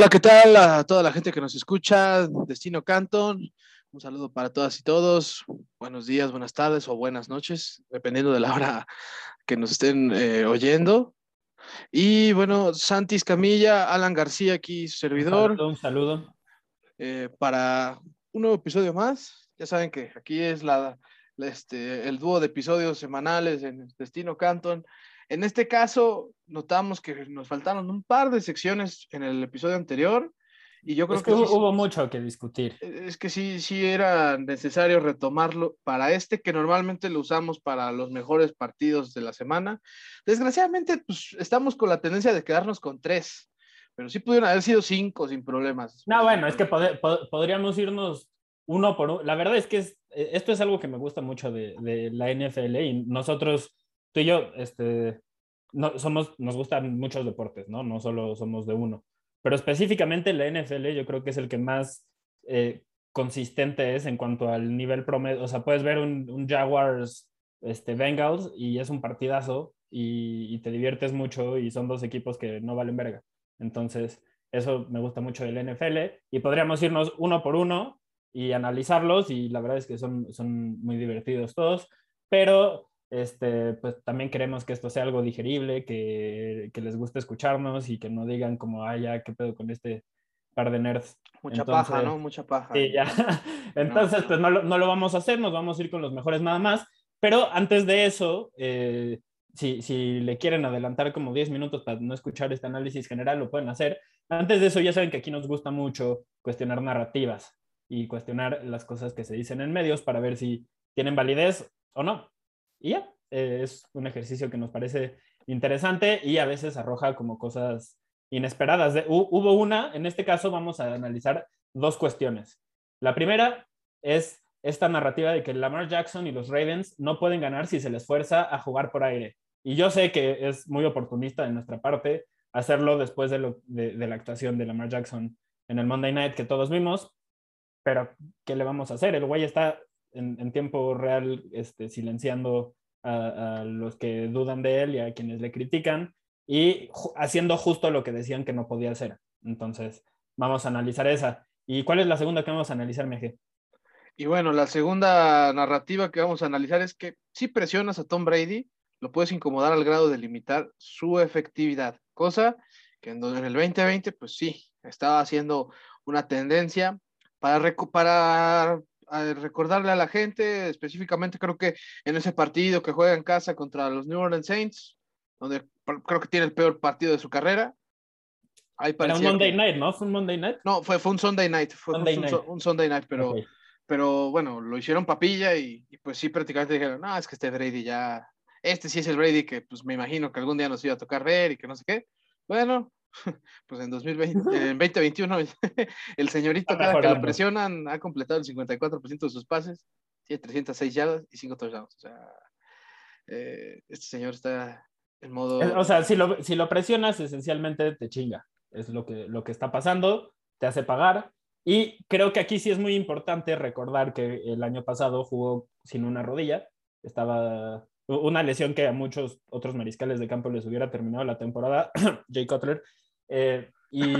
Hola, ¿qué tal a toda la gente que nos escucha? Destino Canton. Un saludo para todas y todos. Buenos días, buenas tardes o buenas noches, dependiendo de la hora que nos estén eh, oyendo. Y bueno, Santis Camilla, Alan García aquí, su servidor. Un saludo. Eh, para un nuevo episodio más. Ya saben que aquí es la, este, el dúo de episodios semanales en Destino Canton. En este caso, notamos que nos faltaron un par de secciones en el episodio anterior. Y yo creo que, hubo, mucho que discutir. Es que sí, sí era necesario retomarlo para este, que normalmente lo usamos para los mejores partidos de la semana. Desgraciadamente, pues estamos con la tendencia de quedarnos con tres, pero sí pudieron haber sido cinco sin problemas. No, bueno, es que podríamos irnos uno por uno. La verdad es que eh, esto es algo que me gusta mucho de, de la NFL y nosotros tú y yo, este, no, somos, nos gustan muchos deportes, ¿no? No solo somos de uno. Pero específicamente la NFL yo creo que es el que más eh, consistente es en cuanto al nivel promedio. O sea, puedes ver un, Jaguars este, Bengals y es un partidazo y, te diviertes mucho y son dos equipos que no valen verga. Entonces, eso me gusta mucho del NFL y podríamos irnos uno por uno y analizarlos y la verdad es que son, son muy divertidos todos, pero este, pues también queremos que esto sea algo digerible, que, que les guste escucharnos y que no digan como, ah, ya, qué pedo con este par de nerds. Mucha paja, ¿no? Mucha paja. Sí, ya. Entonces, pues no lo, no lo, vamos a hacer, nos vamos a ir con los mejores nada más. Pero antes de eso, eh, si, si, le quieren adelantar como 10 minutos para no escuchar este análisis general, lo pueden hacer. Antes de eso, ya saben que aquí nos gusta mucho cuestionar narrativas y cuestionar las cosas que se dicen en medios para ver si tienen validez o no. Y eh, es un ejercicio que nos parece interesante y a veces arroja como cosas inesperadas. hubo una, en este caso vamos a analizar dos cuestiones. La primera es esta narrativa de que Lamar Jackson y los Ravens no pueden ganar si se les fuerza a jugar por aire. Y yo sé que es muy oportunista de nuestra parte hacerlo después de, la actuación de Lamar Jackson en el Monday Night que todos vimos, pero ¿qué le vamos a hacer? El güey está en, tiempo real este, silenciando a, los que dudan de él y a quienes le critican y haciendo justo lo que decían que no podía hacer. Entonces, vamos a analizar esa. ¿Y cuál es la segunda que vamos a analizar, Meje? Y bueno, la segunda narrativa que vamos a analizar es que si presionas a Tom Brady, lo puedes incomodar al grado de limitar su efectividad, cosa que en, el 2020, pues sí, estaba haciendo una tendencia para, recuperar recordarle a la gente, específicamente creo que en ese partido que juega en casa contra los New Orleans Saints, donde creo que tiene el peor partido de su carrera. Era un Monday Night, ¿no? ¿Fue un Monday Night? No, fue, fue un Sunday Night, fue un, Sunday Night, pero, pero bueno, lo hicieron papilla y, pues sí, prácticamente dijeron, no, es que este Brady ya, este sí es el Brady que pues me imagino que algún día nos iba a tocar ver y que no sé qué. Bueno, pues en 2020, en 2021, el señorito cada que lo presionan ha completado el 54% de sus pases, tiene 306 yardas y 5 touchdowns. O sea, eh, este señor está en modo... O sea, si lo, si lo presionas, esencialmente te chinga. Es lo que, lo que está pasando, te hace pagar. Y creo que aquí sí es muy importante recordar que el año pasado jugó sin una rodilla, estaba una lesión que a muchos otros mariscales de campo les hubiera terminado la temporada, Jay Cutler. Eh, y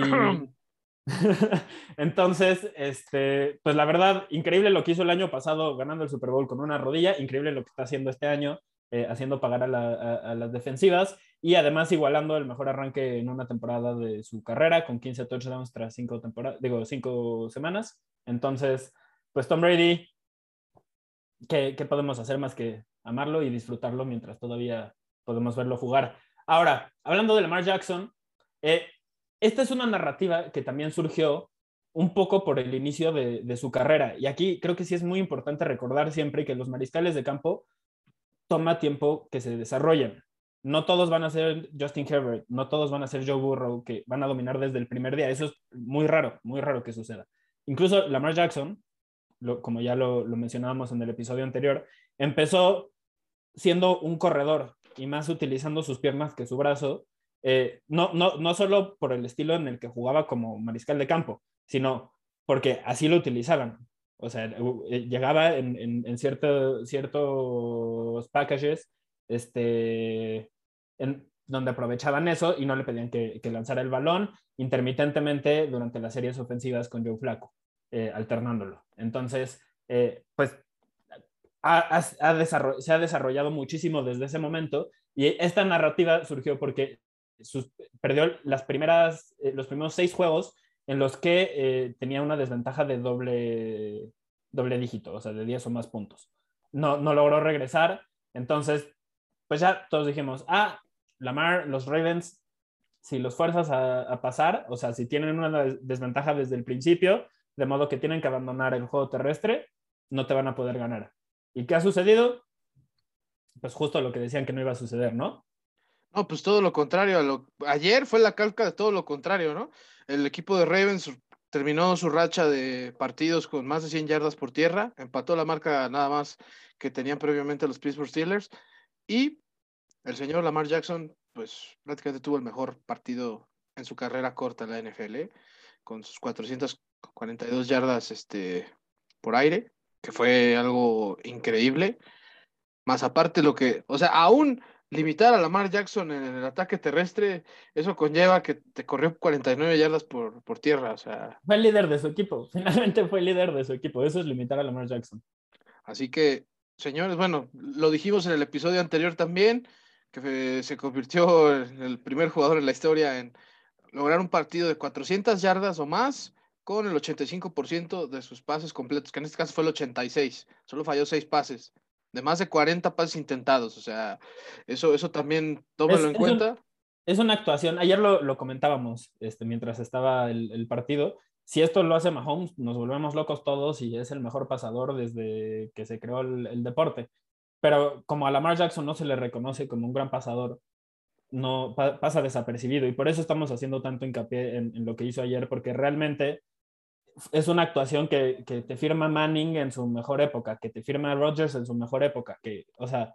entonces, este, pues la verdad, increíble lo que hizo el año pasado ganando el Super Bowl con una rodilla, increíble lo que está haciendo este año, eh, haciendo pagar a, las defensivas y además igualando el mejor arranque en una temporada de su carrera con 15 touchdowns tras digo, cinco semanas. Entonces, pues Tom Brady, ¿qué, ¿qué podemos hacer más que amarlo y disfrutarlo mientras todavía podemos verlo jugar. Ahora, hablando de Lamar Jackson, eh, esta es una narrativa que también surgió un poco por el inicio de, su carrera. Y aquí creo que sí es muy importante recordar siempre que los mariscales de campo toma tiempo que se desarrollen. No todos van a ser Justin Herbert, no todos van a ser Joe Burrow, que van a dominar desde el primer día. Eso es muy raro, muy raro que suceda. Incluso Lamar Jackson, como ya lo, mencionábamos en el episodio anterior, empezó siendo un corredor y más utilizando sus piernas que su brazo, eh, no, no, no solo por el estilo en el que jugaba como mariscal de campo, sino porque así lo utilizaban. O sea, eh, llegaba en, en, ciertos packages, este, donde aprovechaban eso y no le pedían que, lanzara el balón intermitentemente durante las series ofensivas con Joe Flaco, eh, alternándolo. Entonces, pues se ha desarrollado muchísimo desde ese momento y esta narrativa surgió porque perdió las primeras, eh, los primeros seis juegos en los que tenía una desventaja de doble, doble dígito, o sea, de 10 o más puntos. No, no logró regresar, entonces, pues ya todos dijimos, ah, Lamar, los Ravens, si los fuerzas a, pasar, o sea, si tienen una desventaja desde el principio, de modo que tienen que abandonar el juego terrestre, no te van a poder ganar. ¿Y qué ha sucedido? Pues justo lo que decían que no iba a suceder, ¿no? No, pues todo lo contrario. Ayer fue la calca de todo lo contrario, ¿no? El equipo de Ravens terminó su racha de partidos con más de 100 yardas por tierra, empató la marca nada más que tenían previamente los Pittsburgh Steelers y el señor Lamar Jackson, pues prácticamente tuvo el mejor partido en su carrera corta en la NFL, ¿eh? con sus 442 yardas este, por aire, que fue algo increíble. Más aparte lo que, o sea, aún limitar a Lamar Jackson en el ataque terrestre, eso conlleva que te corrió 49 yardas por, por tierra. O sea. Fue el líder de su equipo, finalmente fue el líder de su equipo. Eso es limitar a Lamar Jackson. Así que, señores, bueno, lo dijimos en el episodio anterior también que se convirtió en el primer jugador en la historia en lograr un partido de 400 yardas o más con el 85% de sus pases completos, que en este caso fue el 86, solo falló 6 pases, de más de 40 pases intentados, o sea, eso, eso también tómalo en cuenta. es una actuación, ayer lo, comentábamos este, mientras estaba el, partido, si esto lo hace Mahomes, nos volvemos locos todos y es el mejor pasador desde que se creó el deporte pero como a Lamar Jackson no se le reconoce como un gran pasador, no pasa desapercibido y por eso estamos haciendo tanto hincapié en, lo que hizo ayer, porque realmente es una actuación que, que, te firma Manning en su mejor época, que te firma Rodgers en su mejor época, que, o sea,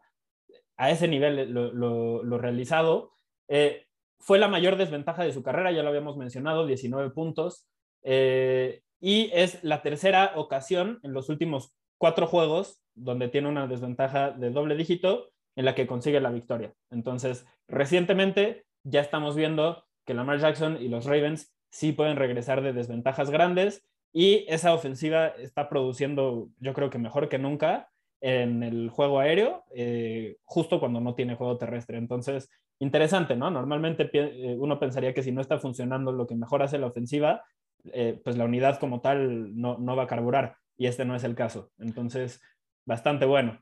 a ese nivel lo, lo, realizado. Eh, fue la mayor desventaja de su carrera, ya lo habíamos mencionado, 19 puntos, eh, y es la tercera ocasión en los últimos cuatro juegos donde tiene una desventaja de doble dígito en la que consigue la victoria. Entonces, recientemente ya estamos viendo que Lamar Jackson y los Ravens sí pueden regresar de desventajas grandes y esa ofensiva está produciendo, yo creo que mejor que nunca en el juego aéreo, eh, justo cuando no tiene juego terrestre. Entonces, interesante, ¿no? Normalmente eh, uno pensaría que si no está funcionando lo que mejor hace la ofensiva, eh, pues la unidad como tal no, no va a carburar y este no es el caso. Entonces, bastante bueno.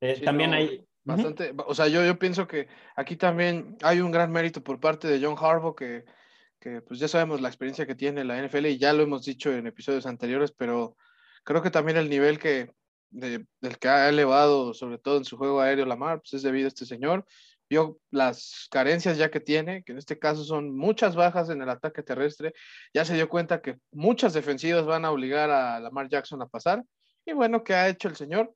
Eh, también hay... Bastante, o sea, yo, yo pienso que aquí también hay un gran mérito por parte de John Harbaugh, que, que pues ya sabemos la experiencia que tiene la NFL y ya lo hemos dicho en episodios anteriores, pero creo que también el nivel que, del que ha elevado, sobre todo en su juego aéreo Lamar, pues es debido a este señor. Vio las carencias ya que tiene, que en este caso son muchas bajas en el ataque terrestre. Ya se dio cuenta que muchas defensivas van a obligar a Lamar Jackson a pasar y bueno, ¿qué ha hecho el señor?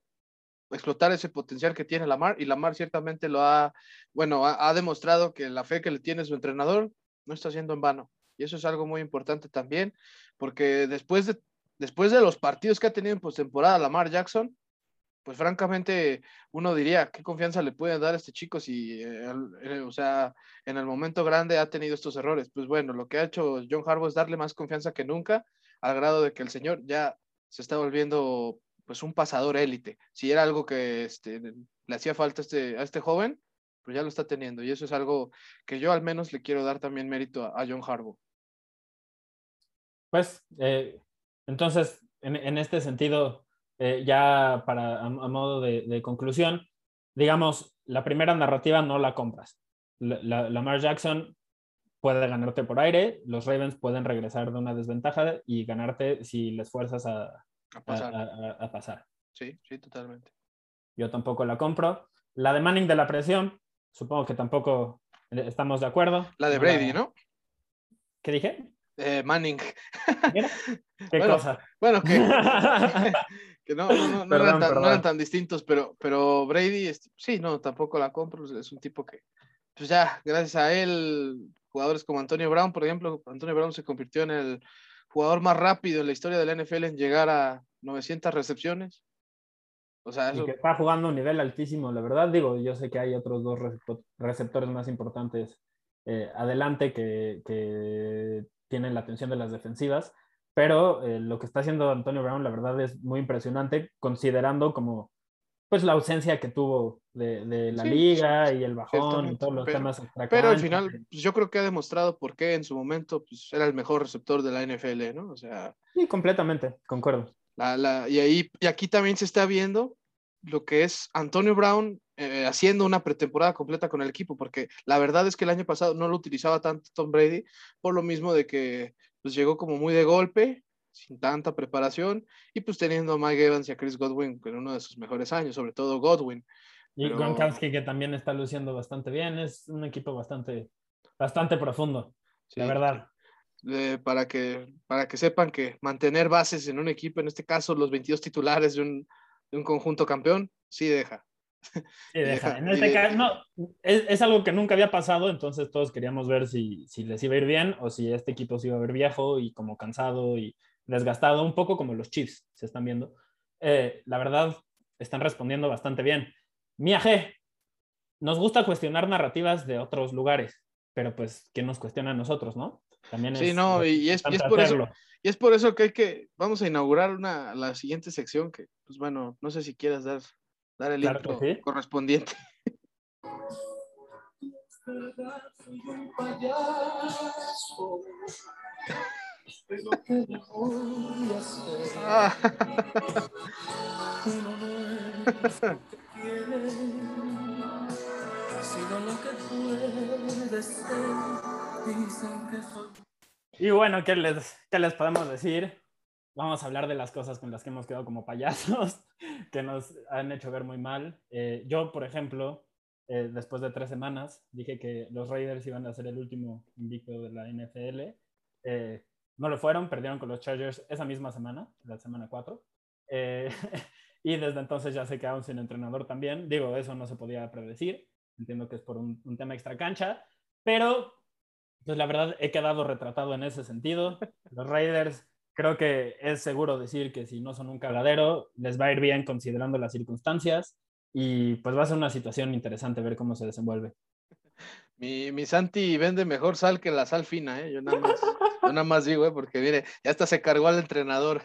Explotar ese potencial que tiene Lamar y Lamar ciertamente lo ha, bueno, ha, demostrado que la fe que le tiene su entrenador no está siendo en vano. Y eso es algo muy importante también, porque después de, después de los partidos que ha tenido en postemporada Lamar Jackson, pues francamente uno diría, ¿qué confianza le puede dar a este chico si, eh, eh, o sea, en el momento grande ha tenido estos errores? Pues bueno, lo que ha hecho John Harbaugh es darle más confianza que nunca, al grado de que el señor ya se está volviendo pues un pasador élite. Si era algo que este, le hacía falta este, a este joven, pues ya lo está teniendo. Y eso es algo que yo al menos le quiero dar también mérito a, John Harbaugh. Pues, eh, entonces, en, este sentido, eh, ya para a, modo de, conclusión, digamos, la primera narrativa no la compras. La, Lamar Jackson puede ganarte por aire, los Ravens pueden regresar de una desventaja y ganarte si les fuerzas a, pasar. Sí, sí, totalmente. Yo tampoco la compro. La de Manning de la presión, supongo que tampoco estamos de acuerdo. La de Brady, ¿no? ¿Qué dije? Eh, Manning. ¿Qué cosa? Bueno, que, no, eran tan, distintos, pero, pero Brady, sí, no, tampoco la compro. Es un tipo que, pues ya, gracias a él, jugadores como Antonio Brown, por ejemplo, Antonio Brown se convirtió en el jugador más rápido en la historia de la NFL en llegar a 900 recepciones. O sea, que está jugando a un nivel altísimo, la verdad. Digo, yo sé que hay otros dos receptores más importantes eh, adelante que, que, tienen la atención de las defensivas, pero eh, lo que está haciendo Antonio Brown, la verdad, es muy impresionante, considerando como pues la ausencia que tuvo de, de la liga y el bajón y todos los temas Pero al final, pues, yo creo que ha demostrado por qué en su momento pues, era el mejor receptor de la NFL, ¿no? O sea. Sí, completamente, concuerdo. La, la, y, ahí, y aquí también se está viendo lo que es Antonio Brown eh, haciendo una pretemporada completa con el equipo, porque la verdad es que el año pasado no lo utilizaba tanto Tom Brady, por lo mismo de que pues, llegó como muy de golpe, sin tanta preparación, y pues teniendo a Mike Evans y a Chris Godwin en uno de sus mejores años, sobre todo Godwin. Y Gronkowski que también está luciendo bastante bien, es un equipo bastante, bastante profundo, la verdad. para, que, para que sepan que mantener bases en un equipo, en este caso los 22 titulares de un, de un conjunto campeón, sí deja. Sí, deja. En este caso, no, es, es, algo que nunca había pasado, entonces todos queríamos ver si, si les iba a ir bien o si este equipo se iba a ver viejo y como cansado y desgastado, un poco como los Chiefs se están viendo. Eh, la verdad, están respondiendo bastante bien. Mía G, nos gusta cuestionar narrativas de otros lugares, pero pues, ¿quién nos cuestiona a nosotros, no? También sí, no, y es, y es por eso, y es por eso que hay que, vamos a inaugurar una, la siguiente sección que, pues bueno, no sé si quieras dar, dar el intro correspondiente. Y bueno, ¿qué les, ¿qué les podemos decir? Vamos a hablar de las cosas con las que hemos quedado como payasos, que nos han hecho ver muy mal. Eh, yo, por ejemplo, eh, después de tres semanas, dije que los Raiders iban a ser el último invicto de la NFL. Eh, no lo fueron, perdieron con los Chargers esa misma semana, la semana 4. y desde entonces ya se quedaron sin entrenador también. Digo, eso no se podía predecir. Entiendo que es por un, un tema extra cancha, pero pues la verdad he quedado retratado en ese sentido. Los Raiders creo que es seguro decir que si no son un cagadero, les va a ir bien considerando las circunstancias y pues va a ser una situación interesante ver cómo se desenvuelve. Mi, mi Santi vende mejor sal que la sal fina, ¿eh? Yo nada más, yo nada más digo, ¿eh? Porque mire, ya hasta se cargó al entrenador.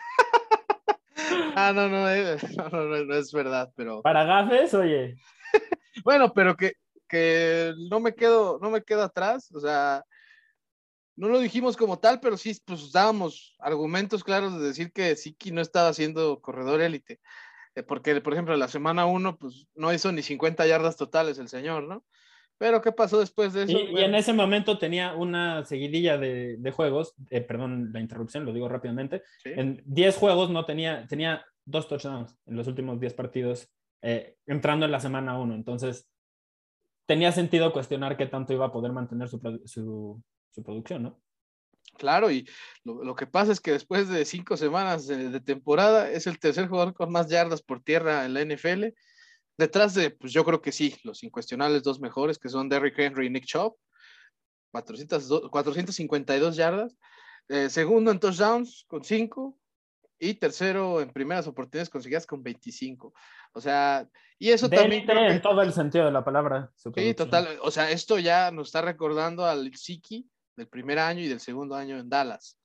ah, no, no, eh, no, no, no, es verdad, pero... Para gafes, oye. bueno, pero que, que no me quedo, no me quedo atrás, o sea, no lo dijimos como tal, pero sí, pues dábamos argumentos claros de decir que Siki no estaba siendo corredor élite. Eh, porque, por ejemplo, la semana uno, pues no hizo ni 50 yardas totales el señor, ¿no? Pero, ¿qué pasó después de eso? Y, en ese momento tenía una seguidilla de, juegos, eh, perdón la interrupción, lo digo rápidamente. En 10 juegos no tenía, tenía dos touchdowns en los últimos 10 partidos, eh, entrando en la semana uno. Entonces, tenía sentido cuestionar qué tanto iba a poder mantener su, su producción, ¿no? Claro, y lo, que pasa es que después de cinco semanas de, temporada es el tercer jugador con más yardas por tierra en la NFL. Detrás de, pues yo creo que sí, los incuestionables dos mejores, que son Derrick Henry y Nick Chubb, 452 yardas. Eh, segundo en touchdowns con cinco y tercero en primeras oportunidades conseguidas con 25. O sea, y eso también. en todo el sentido de la palabra. Sí, total. O sea, esto ya nos está recordando al Siki del primer año y del segundo año en Dallas,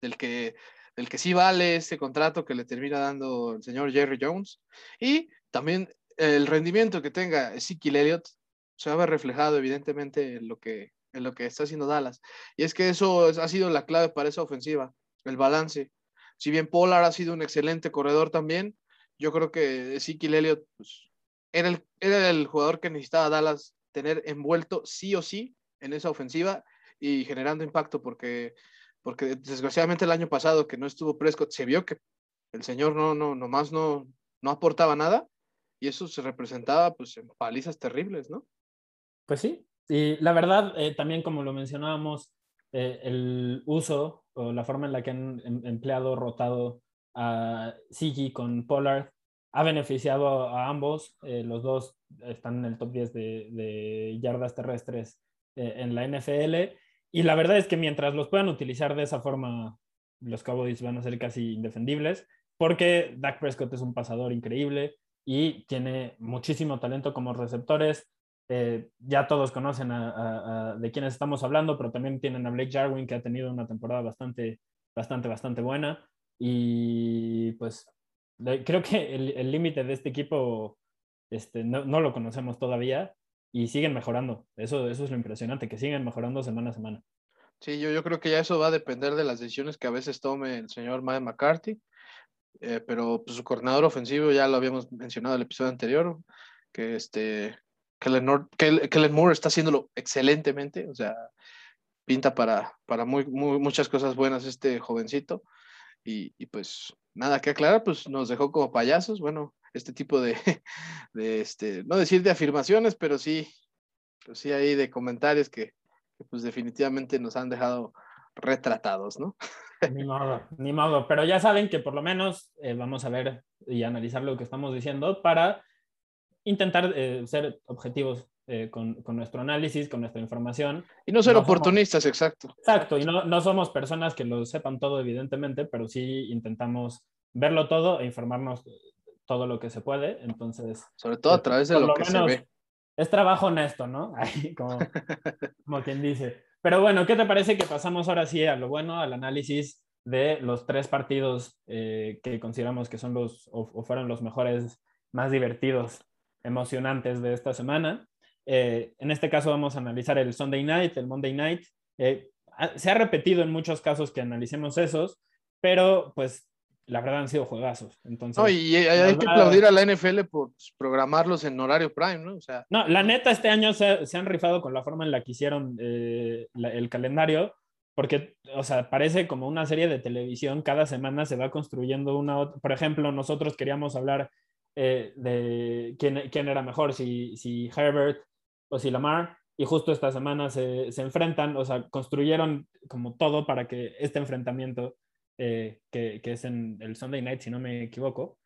del que, del que sí vale ese contrato que le termina dando el señor Jerry Jones. Y también el rendimiento que tenga Ezekiel Elliott se va a ver reflejado evidentemente en lo que, en lo que está haciendo Dallas. Y es que eso ha sido la clave para esa ofensiva, el balance. Si bien Pollard ha sido un excelente corredor también, yo creo que Ezekiel Elliott pues, era, el, era el jugador que necesitaba Dallas tener envuelto sí o sí en esa ofensiva y generando impacto porque, porque desgraciadamente el año pasado que no estuvo Prescott se vio que el señor no, no, nomás no, no aportaba nada y eso se representaba pues en palizas terribles, ¿no? Pues sí, y la verdad eh, también como lo mencionábamos, eh, el uso o la forma en la que han em, empleado, rotado a Sigi con Pollard ha beneficiado a ambos. Eh, los dos están en el top 10 de, de yardas terrestres en la NFL. Y la verdad es que mientras los puedan utilizar de esa forma, los Cowboys van a ser casi indefendibles, porque Dak Prescott es un pasador increíble. y tiene muchísimo talento como receptores. Eh, ya todos conocen de quiénes estamos hablando, pero también tienen a Blake Jarwin, que ha tenido una temporada bastante, bastante, bastante buena. Y pues creo que el límite de este equipo este, no, no, lo conocemos todavía y siguen mejorando. Eso, eso es lo impresionante, que siguen mejorando semana a semana. Sí, yo, yo creo que ya eso va a depender de las decisiones que a veces tome el señor Mike McCarthy, eh, pero pues, su coordinador ofensivo ya lo habíamos mencionado en el episodio anterior, que este, Kellen, Moore está haciéndolo excelentemente, o sea, pinta para, para muy, muchas cosas buenas este jovencito. Y, y, pues nada que aclarar, pues nos dejó como payasos. Bueno, este tipo de, de este, no decir de afirmaciones, pero sí, pero sí hay de comentarios que, pues definitivamente nos han dejado retratados, ¿no? Ni modo, ni modo, pero ya saben que por lo menos eh, vamos a ver y analizar lo que estamos diciendo para intentar eh, ser objetivos eh, con, con, nuestro análisis, con nuestra información. Y no ser oportunistas, exacto. Exacto, y no, no somos personas que lo sepan todo, evidentemente, pero sí intentamos verlo todo e informarnos todo lo que se puede. Entonces. Sobre todo a pues, través de lo, que se ve. Es trabajo honesto, ¿no? como, como quien dice. Pero bueno, ¿qué te parece que pasamos ahora sí a lo bueno, al análisis de los tres partidos eh, que consideramos que son los o, fueron los mejores, más divertidos, emocionantes de esta semana? Eh, en este caso vamos a analizar el Sunday Night, el Monday Night. Eh, se ha repetido en muchos casos que analicemos esos, pero pues la verdad han sido juegazos. Entonces, no, y hay, que aplaudir a la NFL por programarlos en horario prime, ¿no? O sea, no, la neta, este año se, han rifado con la forma en la que hicieron eh, el calendario, porque, o sea, parece como una serie de televisión, cada semana se va construyendo una Por ejemplo, nosotros queríamos hablar eh, de quién, quién, era mejor, si, si Herbert o si Lamar, y justo esta semana se, se enfrentan, o sea, construyeron como todo para que este enfrentamiento eh, que, que, es en el Sunday Night, si no me equivoco.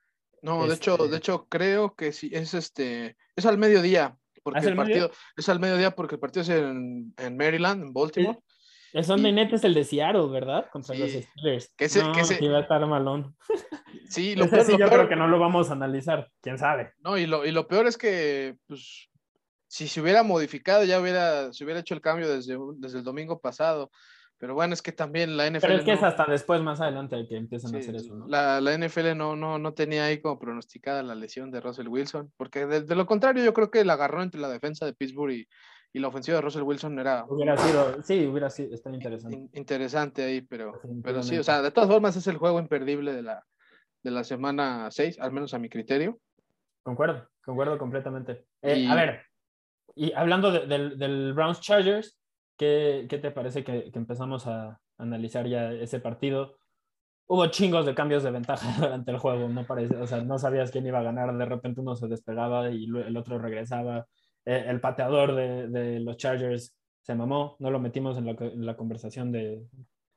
No, de hecho, de este hecho creo que sí, es este, es al mediodía, porque ¿Ah, el, partido es al mediodía porque el partido es en, en Maryland, en Baltimore. El, Sunday Night es el de Seattle, ¿verdad? Contra los Steelers. Que no, que se... va a estar malón. Sí, lo peor, sí, yo creo que no lo vamos a analizar, quién sabe. No, y lo, y lo peor es que, pues, si se hubiera modificado, ya hubiera, se hubiera hecho el cambio desde, desde el domingo pasado. Pero bueno, es que también la NFL. Pero es que es hasta después, más adelante, que empiezan a hacer eso, ¿no? La, la NFL no, no, no tenía ahí como pronosticada la lesión de Russell Wilson, porque de, lo contrario, yo creo que la agarró entre la defensa de Pittsburgh y, y, la ofensiva de Russell Wilson era. Hubiera sido, sí, hubiera sido, está interesante. interesante ahí, pero, pero sí, o sea, de todas formas es el juego imperdible de la, de la semana 6, al menos a mi criterio. Concuerdo, concuerdo completamente. Eh, a ver, y hablando del, del Browns Chargers, ¿Qué, qué te parece que, que, empezamos a analizar ya ese partido? Hubo chingos de cambios de ventaja durante el juego, no parece, o sea, no sabías quién iba a ganar, de repente uno se despegaba y el otro regresaba. Eh, el pateador de, de, los Chargers se mamó, no lo metimos en la, en la conversación de,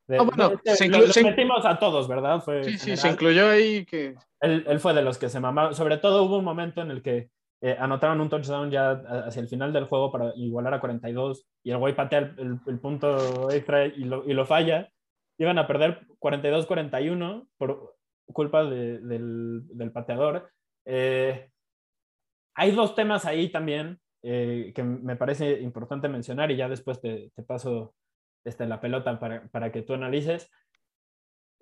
no, bueno, se lo, metimos a todos, ¿verdad? Fue sí, sí, se incluyó ahí que... Él, él, fue de los que se mamaron. Sobre todo hubo un momento en el que eh, anotaron un touchdown ya hacia el final del juego para igualar a 42 y el güey patea el, punto extra y lo, y lo, falla. Iban a perder 42-41 por culpa de, del, del, pateador. Eh, hay dos temas ahí también eh, que me parece importante mencionar y ya después te, te paso este, la pelota para, para que tú analices.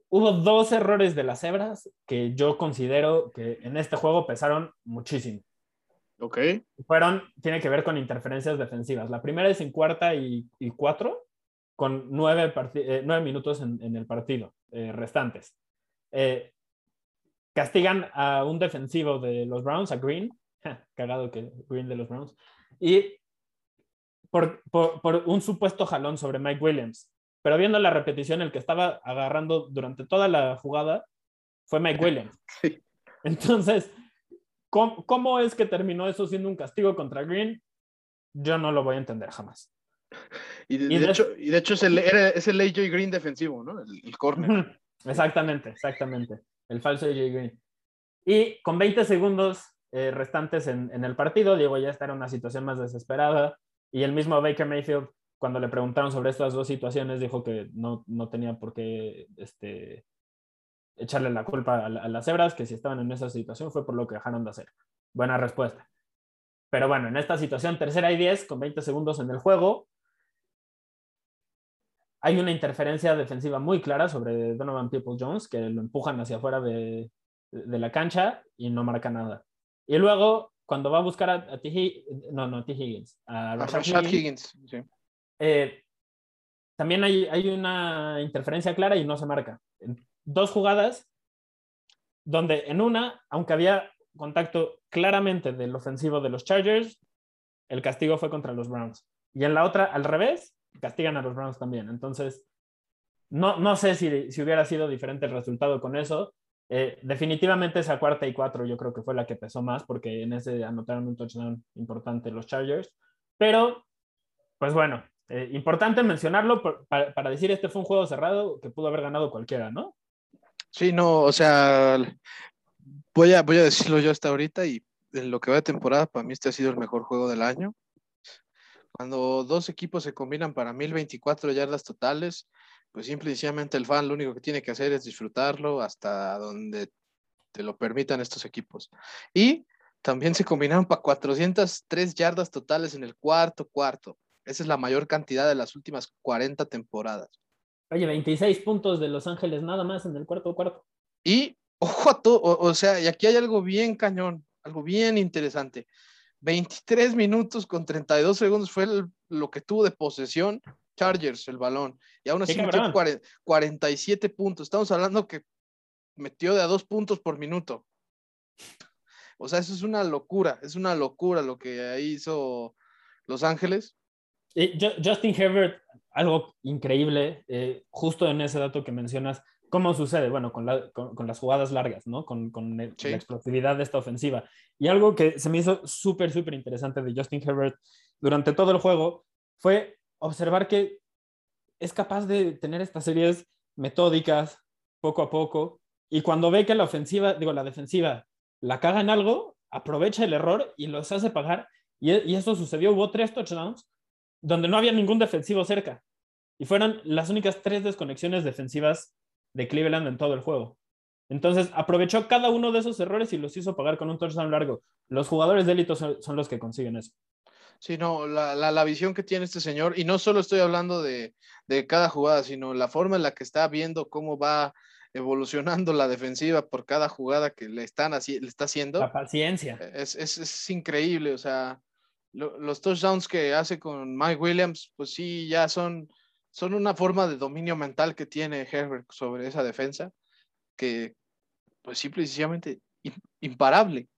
Hubo dos errores de las cebras que yo considero que en este juego pesaron muchísimo. Ok. Fueron, tiene que ver con interferencias defensivas. La primera es en cuarta y, cuatro, con nueve, eh, nueve minutos en, en, el partido eh, restantes. Eh, castigan a un defensivo de los Browns, a Green, cagado que Green de los Browns, y por, por, por, un supuesto jalón sobre Mike Williams. Pero viendo la repetición, el que estaba agarrando durante toda la jugada fue Mike Williams. Entonces, ¿Cómo, es que terminó eso siendo un castigo contra Green? Yo no lo voy a entender jamás. Y de, hecho, y de hecho es el, es el AJ Green defensivo, ¿no? El, corner. Exactamente, exactamente. El falso AJ Green. Y con 20 segundos eh, restantes en, en, el partido, Diego ya está en una situación más desesperada. Y el mismo Baker Mayfield, cuando le preguntaron sobre estas dos situaciones, dijo que no, no tenía por qué este, echarle la culpa a, las cebras, que si estaban en esa situación fue por lo que dejaron de hacer. Buena respuesta. Pero bueno, en esta situación, tercera y 10, con 20 segundos en el juego, hay una interferencia defensiva muy clara sobre Donovan People Jones, que lo empujan hacia afuera de, la cancha y no marca nada. Y luego, cuando va a buscar a, T. no, no, T. Higgins, a Rashad, Higgins, eh, también hay, hay, una interferencia clara y no se marca. Dos jugadas donde en una, aunque había contacto claramente del ofensivo de los Chargers, el castigo fue contra los Browns. Y en la otra, al revés, castigan a los Browns también. Entonces, no, no sé si, si hubiera sido diferente el resultado con eso. Eh, definitivamente esa cuarta y cuatro yo creo que fue la que pesó más porque en ese anotaron un touchdown importante los Chargers. Pero, pues bueno, eh, importante mencionarlo para, para, decir este fue un juego cerrado que pudo haber ganado cualquiera, ¿no? Sí, no, o sea, voy a, voy a decirlo yo hasta ahorita y en lo que va de temporada, para mí este ha sido el mejor juego del año. Cuando dos equipos se combinan para 1024 yardas totales, pues simple y sencillamente el fan lo único que tiene que hacer es disfrutarlo hasta donde te lo permitan estos equipos. Y también se combinaron para 403 yardas totales en el cuarto cuarto. Esa es la mayor cantidad de las últimas 40 temporadas. Oye, 26 puntos de Los Ángeles nada más en el cuarto cuarto. Y, ojo a todo, o, sea, y aquí hay algo bien cañón, algo bien interesante. 23 minutos con 32 segundos fue lo que tuvo de posesión Chargers el balón. Y aún así metió 47 puntos. Estamos hablando que metió de a dos puntos por minuto. O sea, eso es una locura, es una locura lo que hizo Los Ángeles. Justin Herbert, algo increíble, eh, justo en ese dato que mencionas, ¿cómo sucede? Bueno, con, las jugadas largas, ¿no? Con, la explosividad de esta ofensiva. Y algo que se me hizo súper, súper interesante de Justin Herbert durante todo el juego fue observar que es capaz de tener estas series metódicas, poco a poco, y cuando ve que la ofensiva, digo, la defensiva la caga en algo, aprovecha el error y los hace pagar. Y, y eso sucedió, hubo tres touchdowns donde no había ningún defensivo cerca. Y fueron las únicas tres desconexiones defensivas de Cleveland en todo el juego. Entonces aprovechó cada uno de esos errores y los hizo pagar con un touchdown largo. Los jugadores de élite son, los que consiguen eso. Sí, no, la, la, visión que tiene este señor, y no solo estoy hablando de, de, cada jugada, sino la forma en la que está viendo cómo va evolucionando la defensiva por cada jugada que le, están le está haciendo. La paciencia. Es, es, es increíble, o sea, los touchdowns que hace con Mike Williams, pues sí, ya son, son una forma de dominio mental que tiene Herbert sobre esa defensa, que pues simple y sencillamente imparable.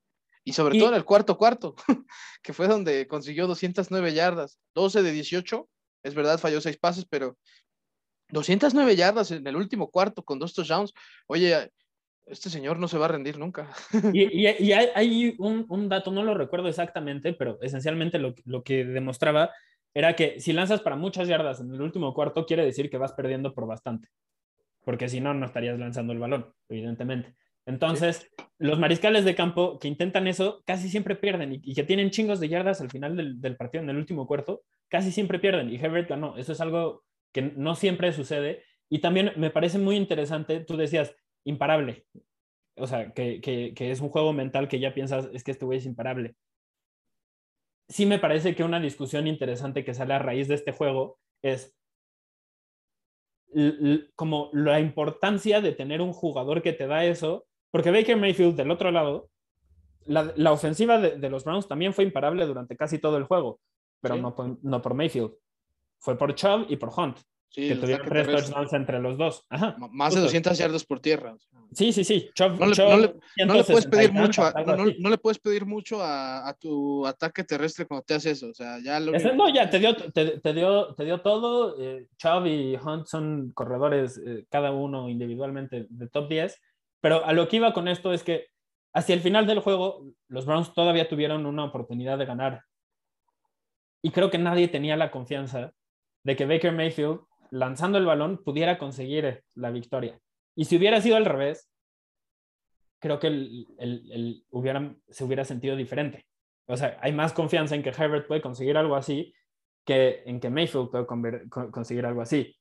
Y sobre todo en el cuarto cuarto, que fue donde consiguió 209 yardas, 12 de 18, es verdad, falló seis pases, pero 209 yardas en el último cuarto con dos touchdowns. Oye, este señor no se va a rendir nunca. Y, hay, un, dato, no lo recuerdo exactamente, pero esencialmente lo, lo, que demostraba era que si lanzas para muchas yardas en el último cuarto, quiere decir que vas perdiendo por bastante, porque si no, no estarías lanzando el balón, evidentemente. Entonces, los mariscales de campo que intentan eso casi siempre pierden y, que tienen chingos de yardas al final del, del, partido, en el último cuarto, casi siempre pierden. Y Herbert ganó. Eso es algo que no siempre sucede. Y también me parece muy interesante, tú decías, imparable. O sea, que, que, es un juego mental que ya piensas, es que este güey es imparable. Sí me parece que una discusión interesante que sale a raíz de este juego es como la importancia de tener un jugador que te da eso, porque Baker Mayfield del otro lado, la, la ofensiva de, los Browns también fue imparable durante casi todo el juego, pero no, no por Mayfield, fue por Chubb y por Hunt. Sí, que tuvieron tres touchdowns entre los dos. Más de 200 yardas por tierra. Sí, sí, sí. no, le, puedes pedir mucho, a, no, le puedes pedir mucho a, tu ataque terrestre cuando te haces eso. O sea, ya lo... no, ya te dio, te, dio, te dio todo. Eh, Chubb y Hunt son corredores, eh, cada uno individualmente de top 10. Pero a lo que iba con esto es que hacia el final del juego, los Browns todavía tuvieron una oportunidad de ganar. Y creo que nadie tenía la confianza de que Baker Mayfield lanzando el balón pudiera conseguir la victoria. Y si hubiera sido al revés, creo que el, el, se hubiera sentido diferente. O sea, hay más confianza en que Herbert puede conseguir algo así que en que Mayfield puede conseguir algo así.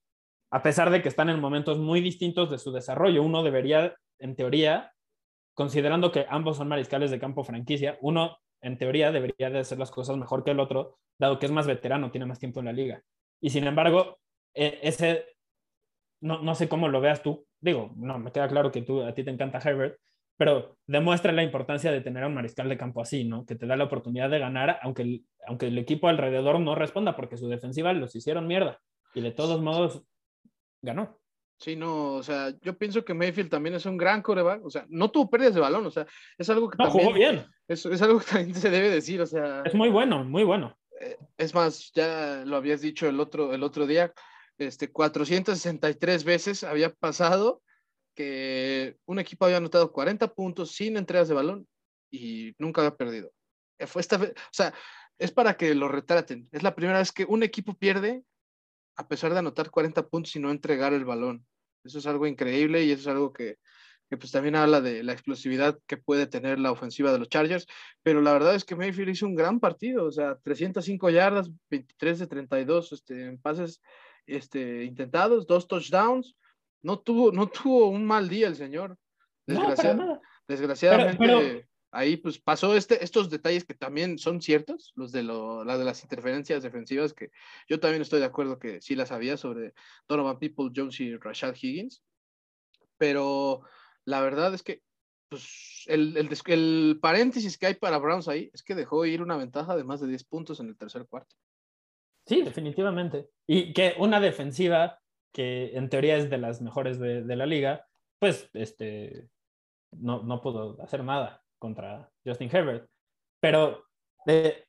A pesar de que están en momentos muy distintos de su desarrollo, uno debería en teoría, considerando que ambos son mariscales de campo franquicia, uno en teoría debería de hacer las cosas mejor que el otro, dado que es más veterano, tiene más tiempo en la liga. Y sin embargo, ese, no, no sé cómo lo veas tú, digo, no, me queda claro que tú, a ti te encanta Herbert, pero demuestra la importancia de tener a un mariscal de campo así, ¿no? Que te da la oportunidad de ganar, aunque el, aunque el equipo alrededor no responda, porque su defensiva los hicieron mierda. Y de todos modos, ganó. Sí, no, o sea, yo pienso que Mayfield también es un gran coreback, o sea, no tuvo pérdidas de balón, o sea, es algo que no, también... jugó bien. Es, es, algo que también se debe decir, o sea... Es muy bueno, muy bueno. Eh, es más, ya lo habías dicho el otro, el otro día, este, 463 veces había pasado que un equipo había anotado 40 puntos sin entregas de balón y nunca había perdido. Eh, fue esta o sea, es para que lo retraten. Es la primera vez que un equipo pierde a pesar de anotar 40 puntos y no entregar el balón. Eso es algo increíble y eso es algo que, que pues también habla de la explosividad que puede tener la ofensiva de los Chargers, pero la verdad es que Mayfield hizo un gran partido, o sea, 305 yardas, 23 de 32 este, en pases este, intentados, dos touchdowns, no tuvo, no tuvo un mal día el señor. desgraciadamente, ahí pues pasó este, estos detalles que también son ciertos, los de, lo, de las interferencias defensivas, que yo también estoy de acuerdo que sí las había sobre Donovan People, Jones y Rashad Higgins, pero la verdad es que pues, el, el, el, paréntesis que hay para Browns ahí es que dejó ir una ventaja de más de 10 puntos en el tercer cuarto. Sí, definitivamente. Y que una defensiva que en teoría es de las mejores de, la liga, pues este, no, no pudo hacer nada contra Justin Herbert. Pero eh,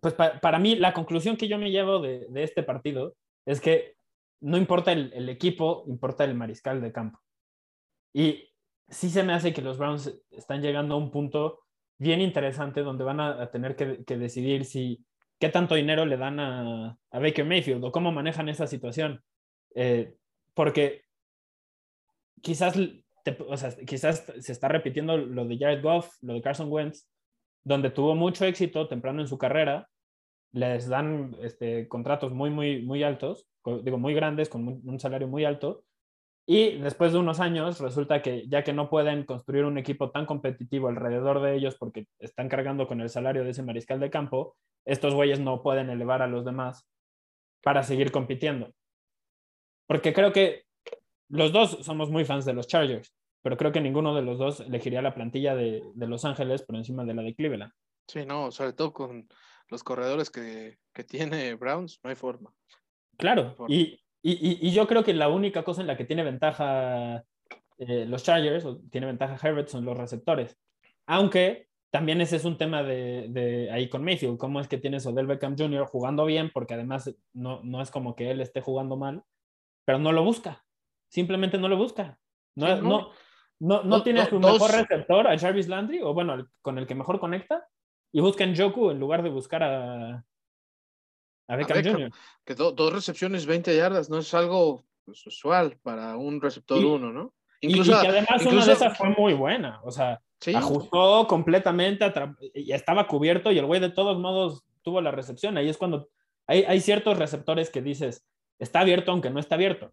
pues para mí la conclusión que yo me llevo de, este partido es que no importa el, equipo, importa el mariscal de campo. Y sí se me hace que los Browns están llegando a un punto bien interesante donde van a, tener que, decidir si qué tanto dinero le dan a, Baker Mayfield o cómo manejan esa situación. Eh, porque quizás o sea, quizás se está repitiendo lo de Jared Goff, lo de Carson Wentz, donde tuvo mucho éxito temprano en su carrera, les dan este, contratos muy, muy, muy altos, digo, muy grandes, con un salario muy alto, y después de unos años resulta que ya que no pueden construir un equipo tan competitivo alrededor de ellos porque están cargando con el salario de ese mariscal de campo, estos güeyes no pueden elevar a los demás para seguir compitiendo. Porque creo que los dos somos muy fans de los Chargers, pero creo que ninguno de los dos elegiría la plantilla de, de Los Ángeles por encima de la de Cleveland. Sí, no, sobre todo con los corredores que, que tiene Browns, no hay forma. Claro, Y, y, y, yo creo que la única cosa en la que tiene ventaja eh, los Chargers, o tiene ventaja Herbert, son los receptores. Aunque también ese es un tema de, de, ahí con Mayfield, cómo es que tienes Odell Beckham Jr. jugando bien, porque además no, no es como que él esté jugando mal, pero no lo busca simplemente no lo busca. No, sí, no, no, no, tiene su mejor receptor a Jarvis Landry, o bueno, con el que mejor conecta, y busca en Joku en lugar de buscar a, a Beckham, a Beckham Jr. Que do, dos recepciones, 20 yardas, no es algo pues, usual para un receptor uno, ¿no? Incluso, y, y que además incluso, una de esas fue muy buena, o sea, ¿sí? ajustó completamente, y estaba cubierto y el güey de todos modos tuvo la recepción. Ahí es cuando hay, hay ciertos receptores que dices, está abierto aunque no está abierto.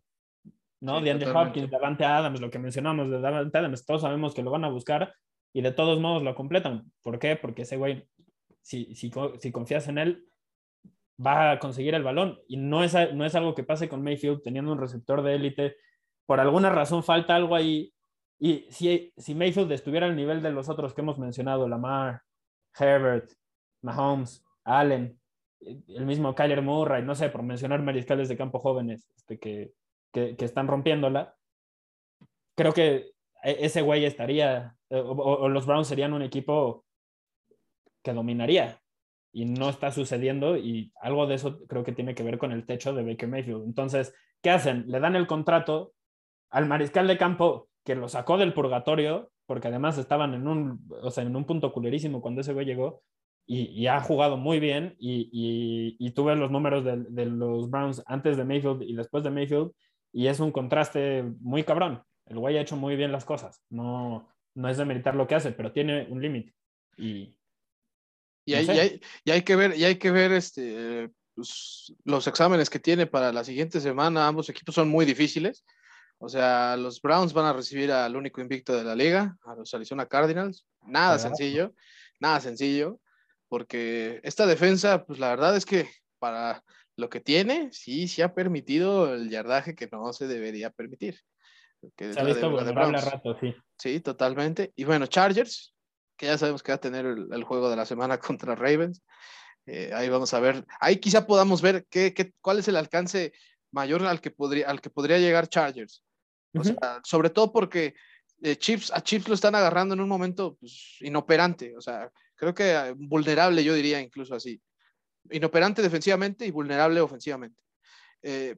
¿no? Sí, de Andrew Hopkins, Davante Adams, lo que mencionamos de Davante Adams, todos sabemos que lo van a buscar y de todos modos lo completan. ¿Por qué? Porque ese güey, si, si, si confías en él, va a conseguir el balón. Y no es, no es algo que pase con Mayfield teniendo un receptor de élite. Por alguna razón falta algo ahí. Y si, si Mayfield estuviera al nivel de los otros que hemos mencionado, Lamar, Herbert, Mahomes, Allen, el mismo Kyler Murray, no sé, por mencionar mariscales de campo jóvenes, este, que, que, están rompiéndola, creo que e, ese güey estaría, eh, o, los Browns serían un equipo que dominaría. Y no está sucediendo y algo de eso creo que tiene que ver con el techo de Baker Mayfield. Entonces, ¿qué hacen? Le dan el contrato al mariscal de campo que lo sacó del purgatorio, porque además estaban en un, o sea, en un punto culerísimo cuando ese güey llegó, y, ha jugado muy bien y, y, y tuve los números de, los Browns antes de Mayfield y después de Mayfield y es un contraste muy cabrón. El güey ha hecho muy bien las cosas. No, no es de meditar lo que hace, pero tiene un límite. Y, y, hay, y, hay, y, hay, que ver, y hay que ver este, pues, los exámenes que tiene para la siguiente semana. Ambos equipos son muy difíciles. O sea, los Browns van a recibir al único invicto de la liga, a los Arizona Cardinals. Nada sencillo, nada sencillo, porque esta defensa, pues la verdad es que para lo que tiene, sí, sí ha permitido el yardaje que no se debería permitir. se ha visto vulnerable rato, sí. Sí, totalmente. Y bueno, Chargers, que ya sabemos que va a tener el, juego de la semana contra Ravens. Eh, ahí vamos a ver, ahí quizá podamos ver qué, qué, cuál es el alcance mayor al que podría, al que podría llegar Chargers. sobre todo porque eh, Chips, a Chips lo están agarrando en un momento pues, inoperante, o sea, creo que eh, vulnerable, yo diría incluso así. Inoperante defensivamente y vulnerable ofensivamente.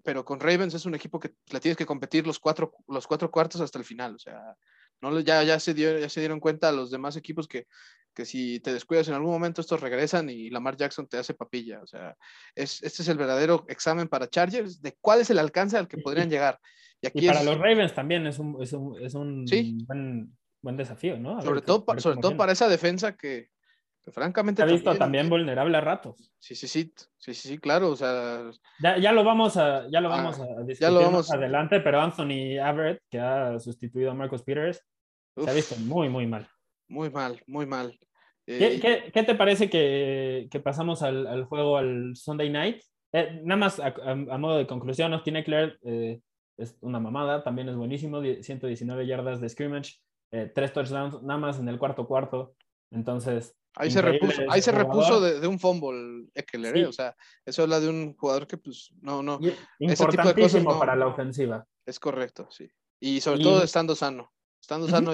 pero con Ravens es un equipo que le tienes que competir los cuatro, los cuatro cuartos hasta el final, o sea, no, ya, ya, se dio, ya se dieron cuenta los demás equipos que, que si te descuidas en algún momento estos regresan y Lamar Jackson te hace papilla. O sea, es, este es el verdadero examen para Chargers de cuál es el alcance al que podrían llegar. Y, aquí para los Ravens también es un, es un, es un buen, buen, desafío, ¿no? sobre todo, sobre todo para esa defensa que, francamente... ha visto también, vulnerable a ratos. Sí, sí, sí, sí, sí, claro, o sea... Ya, ya lo vamos a, ya lo ah, vamos a discutir más adelante, pero Anthony Everett, que ha sustituido a Marcos Peters, se ha visto muy, muy mal. Muy mal, muy mal. ¿Qué, eh, qué, te parece que, que pasamos al, al, juego al Sunday Night? Eh, nada más a, modo de conclusión, Austin Eckler eh, es una mamada, también es buenísimo, 119 yardas de scrimmage, tres touchdowns, nada más en el cuarto cuarto. Entonces. Ahí se repuso, ahí se repuso de, de, un fumble Eckler, o sea, eso habla de un jugador que, pues, no, no. Importantísimo para la ofensiva. Es correcto, sí. Y sobre todo estando sano. Estando sano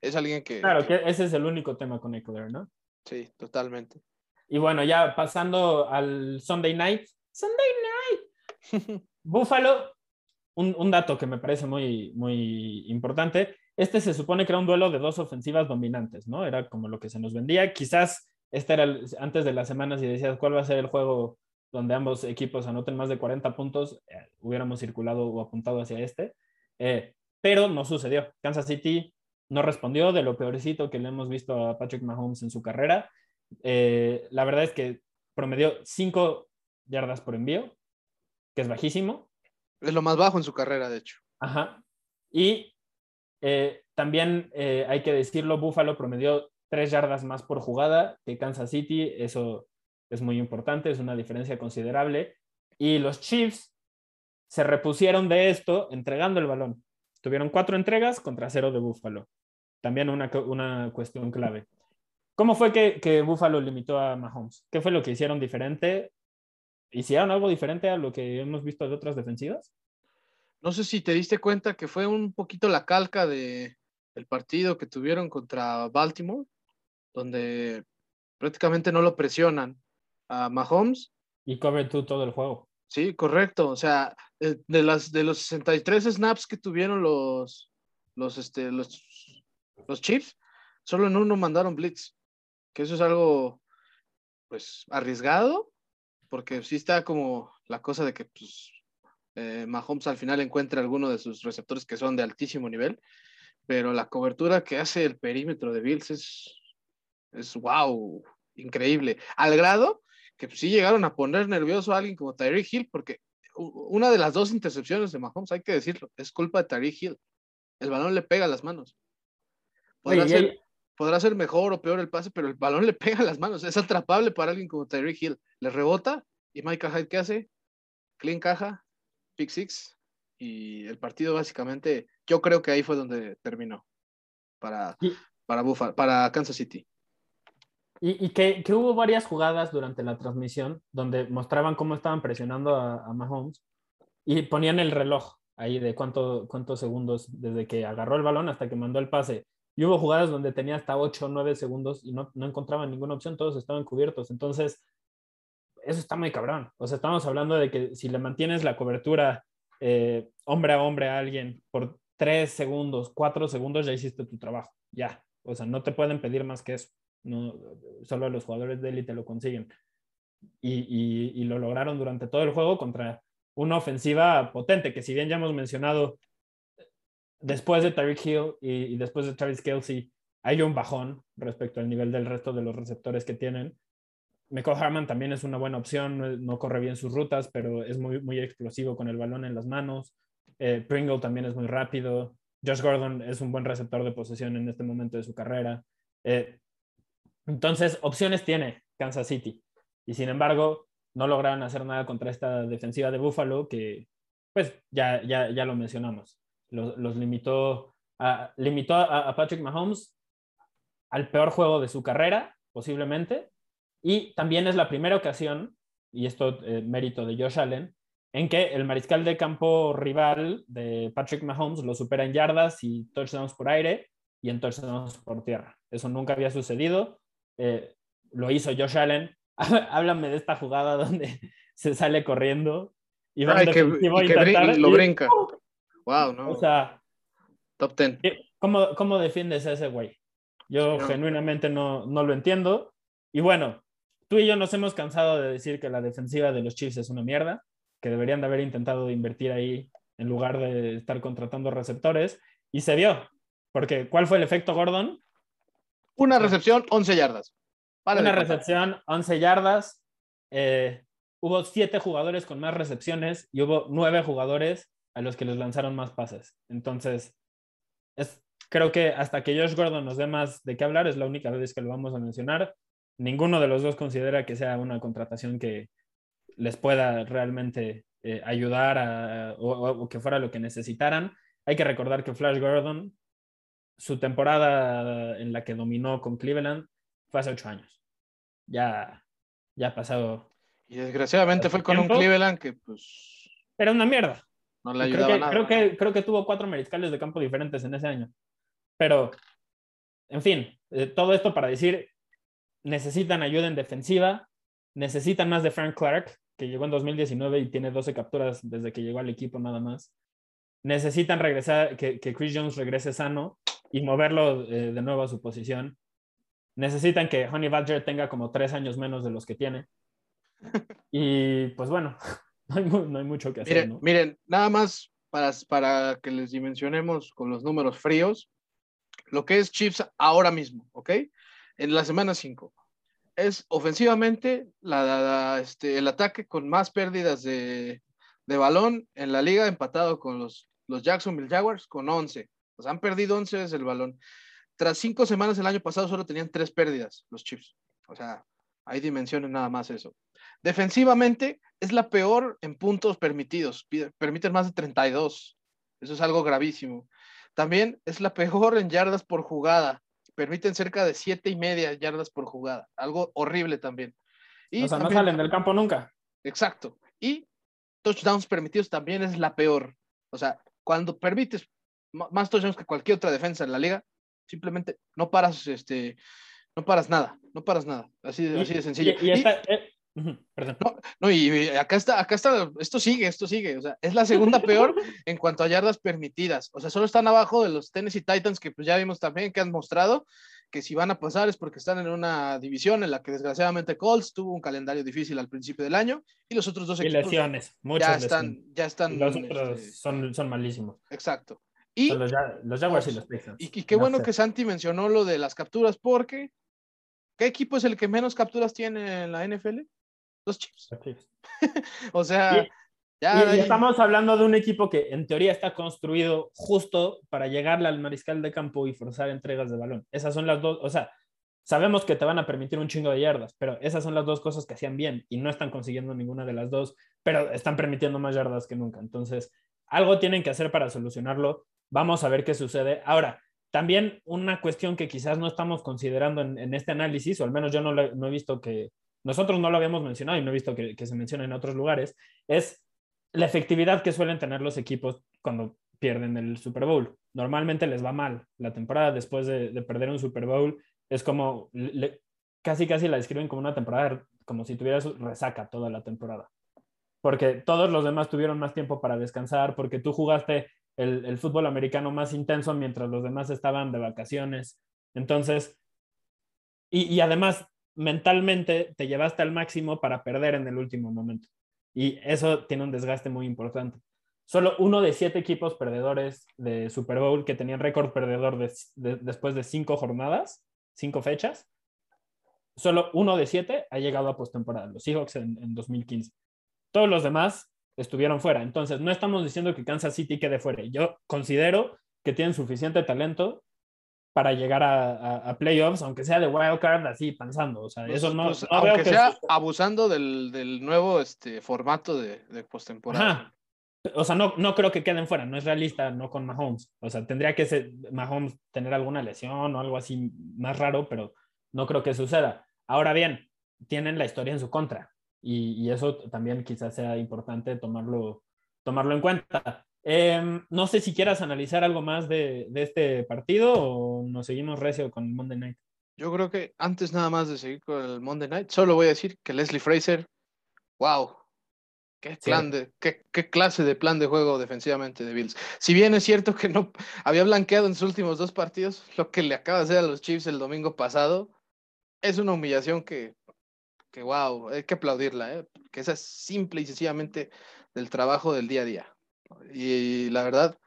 es alguien que... Claro, que ese es el único tema con Eckler, ¿no? Sí, totalmente. Y bueno, ya pasando al Sunday Night. Sunday Night. Buffalo, un, un, dato que me parece muy, muy importante. Este se supone que era un duelo de dos ofensivas dominantes, ¿no? Era como lo que se nos vendía. Quizás este era antes de las semanas y decías cuál va a ser el juego donde ambos equipos anoten más de 40 puntos, eh, hubiéramos circulado o apuntado hacia este. Eh, pero no sucedió. Kansas City no respondió de lo peorcito que le hemos visto a Patrick Mahomes en su carrera. Eh, la verdad es que promedió 5 yardas por envío, que es bajísimo. Es lo más bajo en su carrera, de hecho. Ajá. Y eh, también eh, hay que decirlo, Buffalo promedió 3 yardas más por jugada que Kansas City. Eso es muy importante, es una diferencia considerable. Y los Chiefs se repusieron de esto entregando el balón. Tuvieron cuatro entregas contra cero de Buffalo. También una, una cuestión clave. ¿Cómo fue que, que Buffalo limitó a Mahomes? ¿Qué fue lo que hicieron diferente? ¿Hicieron algo diferente a lo que hemos visto de otras defensivas? No sé si te diste cuenta que fue un poquito la calca de el partido que tuvieron contra Baltimore, donde prácticamente no lo presionan a Mahomes. Y cobre tú todo el juego. Sí, correcto. O sea, eh, de, las, de los 63 snaps que tuvieron los, los, este, los, los Chiefs, solo en uno mandaron blitz. Que eso es algo, pues, arriesgado, porque sí está como la cosa de que, pues, eh, Mahomes al final encuentra alguno de sus receptores que son de altísimo nivel, pero la cobertura que hace el perímetro de Bills es, es wow, increíble. Al grado que sí llegaron a poner nervioso a alguien como Tyreek Hill, porque una de las dos intercepciones de Mahomes, hay que decirlo, es culpa de Tyreek Hill. El balón le pega a las manos. Podrá, ser, podrá ser mejor o peor el pase, pero el balón le pega a las manos. Es atrapable para alguien como Tyreek Hill. Le rebota y Michael Hyde, ¿qué hace? Clean caja, pick six. Y el partido básicamente, yo creo que ahí fue donde terminó para, para, para Kansas City. Y, que, hubo varias jugadas durante la transmisión donde mostraban cómo estaban presionando a, Mahomes y ponían el reloj ahí de cuánto, cuántos segundos desde que agarró el balón hasta que mandó el pase. Y hubo jugadas donde tenía hasta 8 o 9 segundos y no, no encontraban ninguna opción, todos estaban cubiertos. Entonces, eso está muy cabrón. O sea, estamos hablando de que si le mantienes la cobertura eh, hombre a hombre a alguien por 3 segundos, 4 segundos, ya hiciste tu trabajo. Ya. O sea, no te pueden pedir más que eso. No, solo los jugadores de élite lo consiguen. Y, lo lograron durante todo el juego contra una ofensiva potente, que si bien ya hemos mencionado, después de Tyreek Hill y, después de Travis Kelsey, hay un bajón respecto al nivel del resto de los receptores que tienen. Michael Harman también es una buena opción, no, corre bien sus rutas, pero es muy, muy explosivo con el balón en las manos. Eh, Pringle también es muy rápido. Josh Gordon es un buen receptor de posesión en este momento de su carrera. Eh, entonces, opciones tiene Kansas City. Y sin embargo, no lograron hacer nada contra esta defensiva de Buffalo que, pues, ya, ya, ya lo mencionamos. Los, limitó, a, limitó a, Patrick Mahomes al peor juego de su carrera, posiblemente. Y también es la primera ocasión, y esto eh, mérito de Josh Allen, en que el mariscal de campo rival de Patrick Mahomes lo supera en yardas y touchdowns por aire y en touchdowns por tierra. Eso nunca había sucedido. Eh, lo hizo Josh Allen. Háblame de esta jugada donde se sale corriendo y que, lo brinca. Wow, no. O sea, top 10. ¿Cómo, cómo defiendes a ese güey? Yo genuinamente no, no lo entiendo. Y bueno, tú y yo nos hemos cansado de decir que la defensiva de los Chiefs es una mierda, que deberían de haber intentado invertir ahí en lugar de estar contratando receptores. Y se vio, porque ¿cuál fue el efecto Gordon? Una recepción, 11 yardas. Una recepción, 11 yardas. Eh, hubo siete jugadores con más recepciones y hubo nueve jugadores a los que les lanzaron más pases. Entonces, es, creo que hasta que Josh Gordon nos dé más de qué hablar, es la única vez que lo vamos a mencionar. Ninguno de los dos considera que sea una contratación que les pueda realmente eh, ayudar o, que fuera lo que necesitaran. Hay que recordar que Flash Gordon, su temporada en la que dominó con Cleveland, fue hace ocho años. Ya, ya ha pasado. Y desgraciadamente fue con un Cleveland que, pues. Era una mierda. No le ayudaba creo que, nada. Creo que, creo que tuvo cuatro mariscales de campo diferentes en ese año. Pero, en fin, eh, todo esto para decir: necesitan ayuda en defensiva, necesitan más de Frank Clark, que llegó en 2019 y tiene 12 capturas desde que llegó al equipo nada más. Necesitan regresar, que, que Chris Jones regrese sano y moverlo eh, de nuevo a su posición necesitan que Honey Badger tenga como tres años menos de los que tiene. Y pues bueno, no hay, mucho que hacer. Miren, miren nada más para, para que les dimensionemos con los números fríos, lo que es Chiefs ahora mismo, ¿ok? En la semana 5. Es ofensivamente la, este, el ataque con más pérdidas de, balón en la liga, empatado con los, los Jacksonville Jaguars con 11. O sea, han perdido 11 veces el balón. Tras cinco semanas el año pasado solo tenían tres pérdidas los Chiefs. O sea, hay dimensiones nada más eso. Defensivamente es la peor en puntos permitidos. Permiten más de 32. Eso es algo gravísimo. También es la peor en yardas por jugada. Permiten cerca de siete y media yardas por jugada. Algo horrible también. Y o sea, no salen del campo nunca. Exacto. Y touchdowns permitidos también es la peor. O sea, cuando permites más touchdowns que cualquier otra defensa en la liga, simplemente no paras, este, no paras nada, no paras nada, así, así de sencillo. Y, perdón. No, y acá está, acá está, esto sigue, esto sigue, o sea, es la segunda peor en cuanto a yardas permitidas, o sea, solo están abajo de los Tennessee Titans que pues ya vimos también que han mostrado que si van a pasar es porque están en una división en la que desgraciadamente Colts tuvo un calendario difícil al principio del año y los otros dos equipos y lesiones, muchas ya están, ya están, los otros este, son, son malísimos. Exacto. Y, los, Jaguars y los Texans. Y, qué bueno que Santi mencionó lo de las capturas, porque ¿qué equipo es el que menos capturas tiene en la NFL? Los Chiefs. o sea, ya, estamos hablando de un equipo que en teoría está construido justo para llegarle al mariscal de campo y forzar entregas de balón. Esas son las dos, o sea, sabemos que te van a permitir un chingo de yardas, pero esas son las dos cosas que hacían bien y no están consiguiendo ninguna de las dos, pero están permitiendo más yardas que nunca. Entonces, algo tienen que hacer para solucionarlo. Vamos a ver qué sucede. Ahora, también una cuestión que quizás no estamos considerando en, este análisis, o al menos yo no, he visto que, nosotros no lo habíamos mencionado y no he visto que, se mencione en otros lugares, es la efectividad que suelen tener los equipos cuando pierden el Super Bowl. Normalmente les va mal. La temporada después de, perder un Super Bowl es como, casi casi la describen como una temporada, como si tuvieras resaca toda la temporada. Porque todos los demás tuvieron más tiempo para descansar, porque tú jugaste el, fútbol americano más intenso mientras los demás estaban de vacaciones. Entonces, y, además mentalmente te llevaste al máximo para perder en el último momento. Y eso tiene un desgaste muy importante. Solo uno de siete equipos perdedores de Super Bowl que tenían récord perdedor después de cinco jornadas, cinco fechas, solo uno de siete ha llegado a postemporada, los Seahawks en, en 2015. Todos los demás estuvieron fuera. Entonces, no estamos diciendo que Kansas City quede fuera. Yo considero que tienen suficiente talento para llegar a, playoffs, aunque sea de wild card, así pensando. O sea, pues, eso no, pues, aunque sea abusando del, nuevo este, formato de, de postemporada. O sea, no, no creo que queden fuera, no es realista, no con Mahomes. O sea, tendría que ser Mahomes tener alguna lesión o algo así más raro, pero no creo que suceda. Ahora bien, tienen la historia en su contra y, eso también quizás sea importante tomarlo, tomarlo en cuenta. Em, no sé si quieras analizar algo más de, este partido o nos seguimos recio con el Monday Night. Yo creo que antes nada más de seguir con el Monday Night, solo voy a decir que Leslie Fraser, wow, qué plan de, qué, qué, clase de plan de juego defensivamente de Bills. Si bien es cierto que no había blanqueado en sus últimos dos partidos, lo que le acaba de hacer a los Chiefs el domingo pasado es una humillación que, que wow, hay que aplaudirla, ¿eh? que esa es simple y sencillamente del trabajo del día a día. Y la verdad,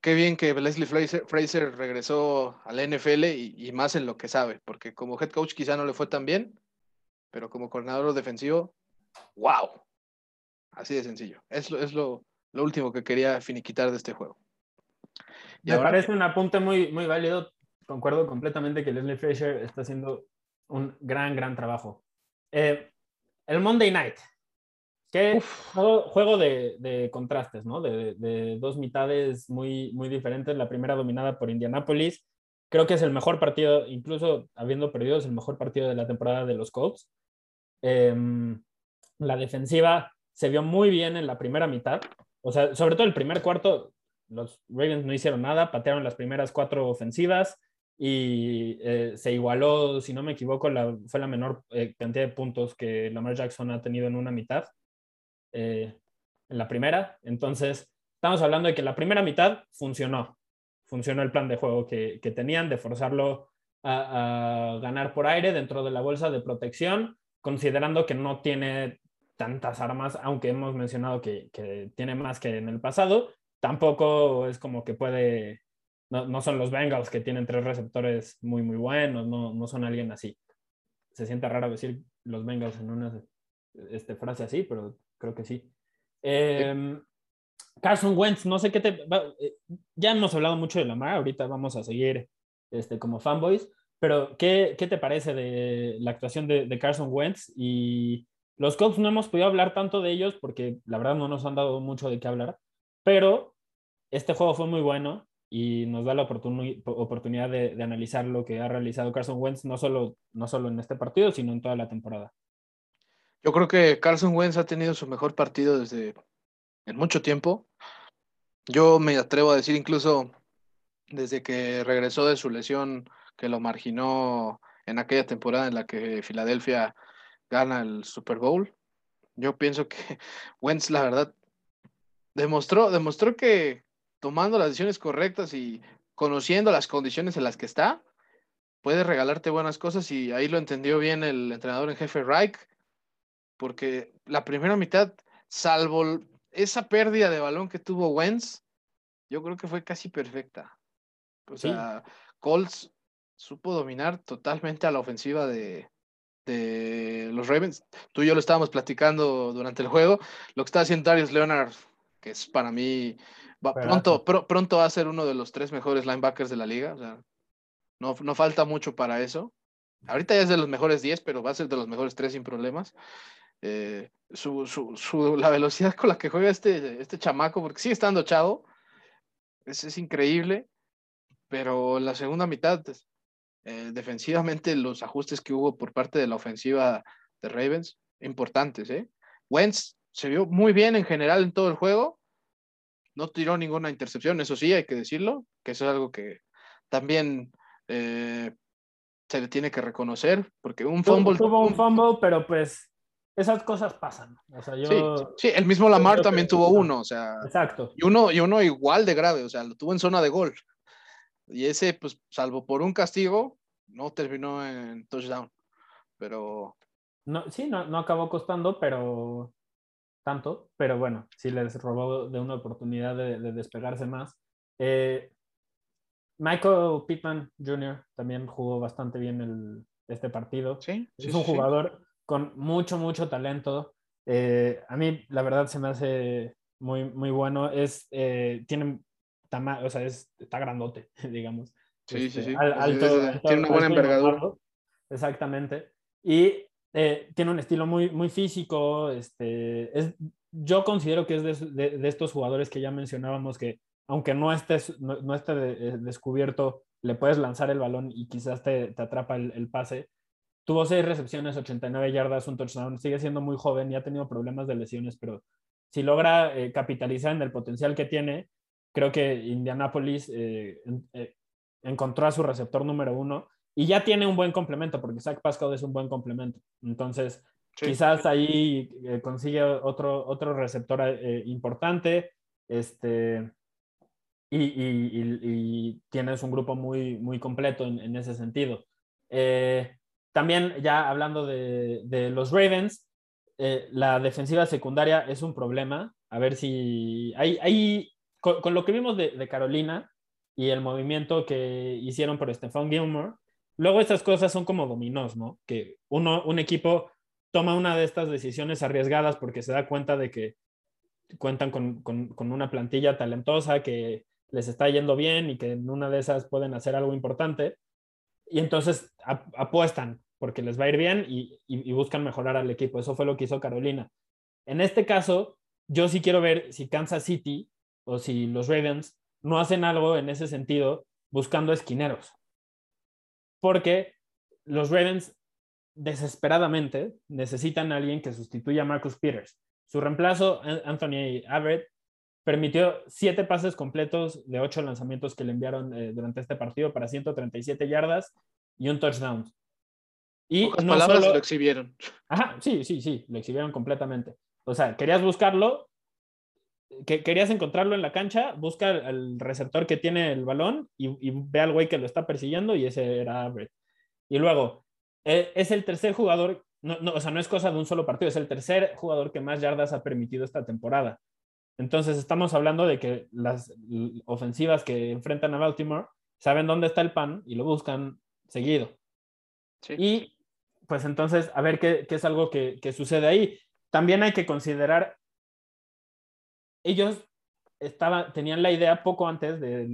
qué bien que Leslie Fraser, regresó al NFL y, más en lo que sabe, porque como head coach quizá no le fue tan bien, pero como coordinador defensivo, wow. Así de sencillo. Es lo, es lo, último que quería finiquitar de este juego. Me parece un apunte muy, muy válido. Concuerdo completamente que Leslie Fraser está haciendo un gran, gran trabajo. Eh, el Monday Night. Qué juego, de, contrastes, ¿no? De, dos mitades muy, muy diferentes. La primera dominada por Indianapolis. Creo que es el mejor partido, incluso habiendo perdido, es el mejor partido de la temporada de los Colts. Em, la defensiva se vio muy bien en la primera mitad. O sea, sobre todo el primer cuarto, los Ravens no hicieron nada, patearon las primeras cuatro ofensivas y eh, se igualó, si no me equivoco, la, fue la menor eh, cantidad de puntos que Lamar Jackson ha tenido en una mitad. Eh, en la primera. Entonces, estamos hablando de que la primera mitad funcionó. Funcionó el plan de juego que, tenían de forzarlo a, ganar por aire dentro de la bolsa de protección, considerando que no tiene tantas armas, aunque hemos mencionado que, tiene más que en el pasado, tampoco es como que puede, no, son los Bengals que tienen tres receptores muy, muy buenos, no, no son alguien así. Se siente raro decir los Bengals en una este, frase así, pero creo que sí. Em, Carson Wentz, no sé qué te... Eh, ya hemos hablado mucho de Lamar, ahorita vamos a seguir este, como fanboys, pero ¿qué, ¿qué te parece de la actuación de, Carson Wentz? Y los Colts no hemos podido hablar tanto de ellos porque la verdad no nos han dado mucho de qué hablar, pero este juego fue muy bueno y nos da la oportunidad de, de, analizar lo que ha realizado Carson Wentz, no solo, no solo en este partido, sino en toda la temporada. Yo creo que Carson Wentz ha tenido su mejor partido desde en mucho tiempo. Yo me atrevo a decir incluso desde que regresó de su lesión que lo marginó en aquella temporada en la que Filadelfia gana el Super Bowl. Yo pienso que Wentz, la verdad, demostró, demostró que tomando las decisiones correctas y conociendo las condiciones en las que está, puede regalarte buenas cosas y ahí lo entendió bien el entrenador en jefe Reich porque la primera mitad, salvo esa pérdida de balón que tuvo Wentz, yo creo que fue casi perfecta. O sea, Colts supo dominar totalmente a la ofensiva de, los Ravens. Tú y yo lo estábamos platicando durante el juego. Lo que está haciendo Darius Leonard, que es para mí, pronto, pronto va a ser uno de los tres mejores linebackers de la liga. O sea, no, no falta mucho para eso. Ahorita ya es de los mejores 10, pero va a ser de los mejores 3 sin problemas. Eh, su, su, la velocidad con la que juega este, este chamaco, porque sigue estando chavo, es, es increíble, pero la segunda mitad, eh, defensivamente, los ajustes que hubo por parte de la ofensiva de Ravens, importantes, ¿eh? Wentz se vio muy bien en general en todo el juego, no tiró ninguna intercepción, eso sí, hay que decirlo, que eso es algo que también eh, se le tiene que reconocer, porque un fumble... Tuvo un fumble, pero pues esas cosas pasan. sí, el mismo Lamar también tuvo uno, o sea. Exacto. Y uno, y uno igual de grave, o sea, lo tuvo en zona de gol. Y ese, pues, salvo por un castigo, no terminó en touchdown. Pero. No, sí, no, no acabó costando, pero tanto, pero bueno, sí les robó de una oportunidad de, despegarse más. Eh, Michael Pittman Jr. también jugó bastante bien el, este partido. Sí, es un jugador con mucho, mucho talento. Eh, a mí, la verdad, se me hace muy, muy bueno. Es, eh, tiene o sea, es, está grandote, digamos. Sí, sí, este, sí. tiene una buena envergadura. Exactamente. Y eh, tiene un estilo muy, muy físico. Este, es, yo considero que es de, de, estos jugadores que ya mencionábamos que, aunque no estés, no, esté descubierto, le puedes lanzar el balón y quizás te, te atrapa el, el, pase. Tuvo seis recepciones, 89 yardas, un touchdown. Sigue siendo muy joven y ha tenido problemas de lesiones, pero si logra eh, capitalizar en el potencial que tiene, creo que Indianapolis eh, eh, encontró a su receptor número uno y ya tiene un buen complemento, porque Zach Pascal es un buen complemento. Entonces, quizás ahí consigue otro, otro receptor importante. Este, y, tienes un grupo muy, muy completo en, ese sentido. También ya hablando de, los Ravens, eh, la defensiva secundaria es un problema. A ver si hay, hay con, lo que vimos de, Carolina y el movimiento que hicieron por Stephon Gilmore, luego estas cosas son como dominós, ¿no? Que uno, un equipo toma una de estas decisiones arriesgadas porque se da cuenta de que cuentan con, con, una plantilla talentosa que les está yendo bien y que en una de esas pueden hacer algo importante. Y entonces apuestan porque les va a ir bien y, buscan mejorar al equipo. Eso fue lo que hizo Carolina. En este caso, yo sí quiero ver si Kansas City o si los Ravens no hacen algo en ese sentido buscando esquineros. Porque los Ravens desesperadamente necesitan a alguien que sustituya a Marcus Peters. Su reemplazo, Anthony Averett, permitió siete pases completos de ocho lanzamientos que le enviaron eh, durante este partido para 137 yardas y un touchdown. Y no palabras lo exhibieron. Ajá, sí, sí, sí, lo exhibieron completamente. O sea, querías buscarlo, que querías encontrarlo en la cancha, busca al receptor que tiene el balón y, ve al güey que lo está persiguiendo y ese era Brett. Y luego, e, es el tercer jugador, no, o sea, no es cosa de un solo partido, es el tercer jugador que más yardas ha permitido esta temporada. Entonces, estamos hablando de que las ofensivas que enfrentan a Baltimore saben dónde está el pan y lo buscan seguido. Sí. Y pues entonces, a ver qué, es algo que, sucede ahí. También hay que considerar, ellos estaba, tenían la idea poco antes de,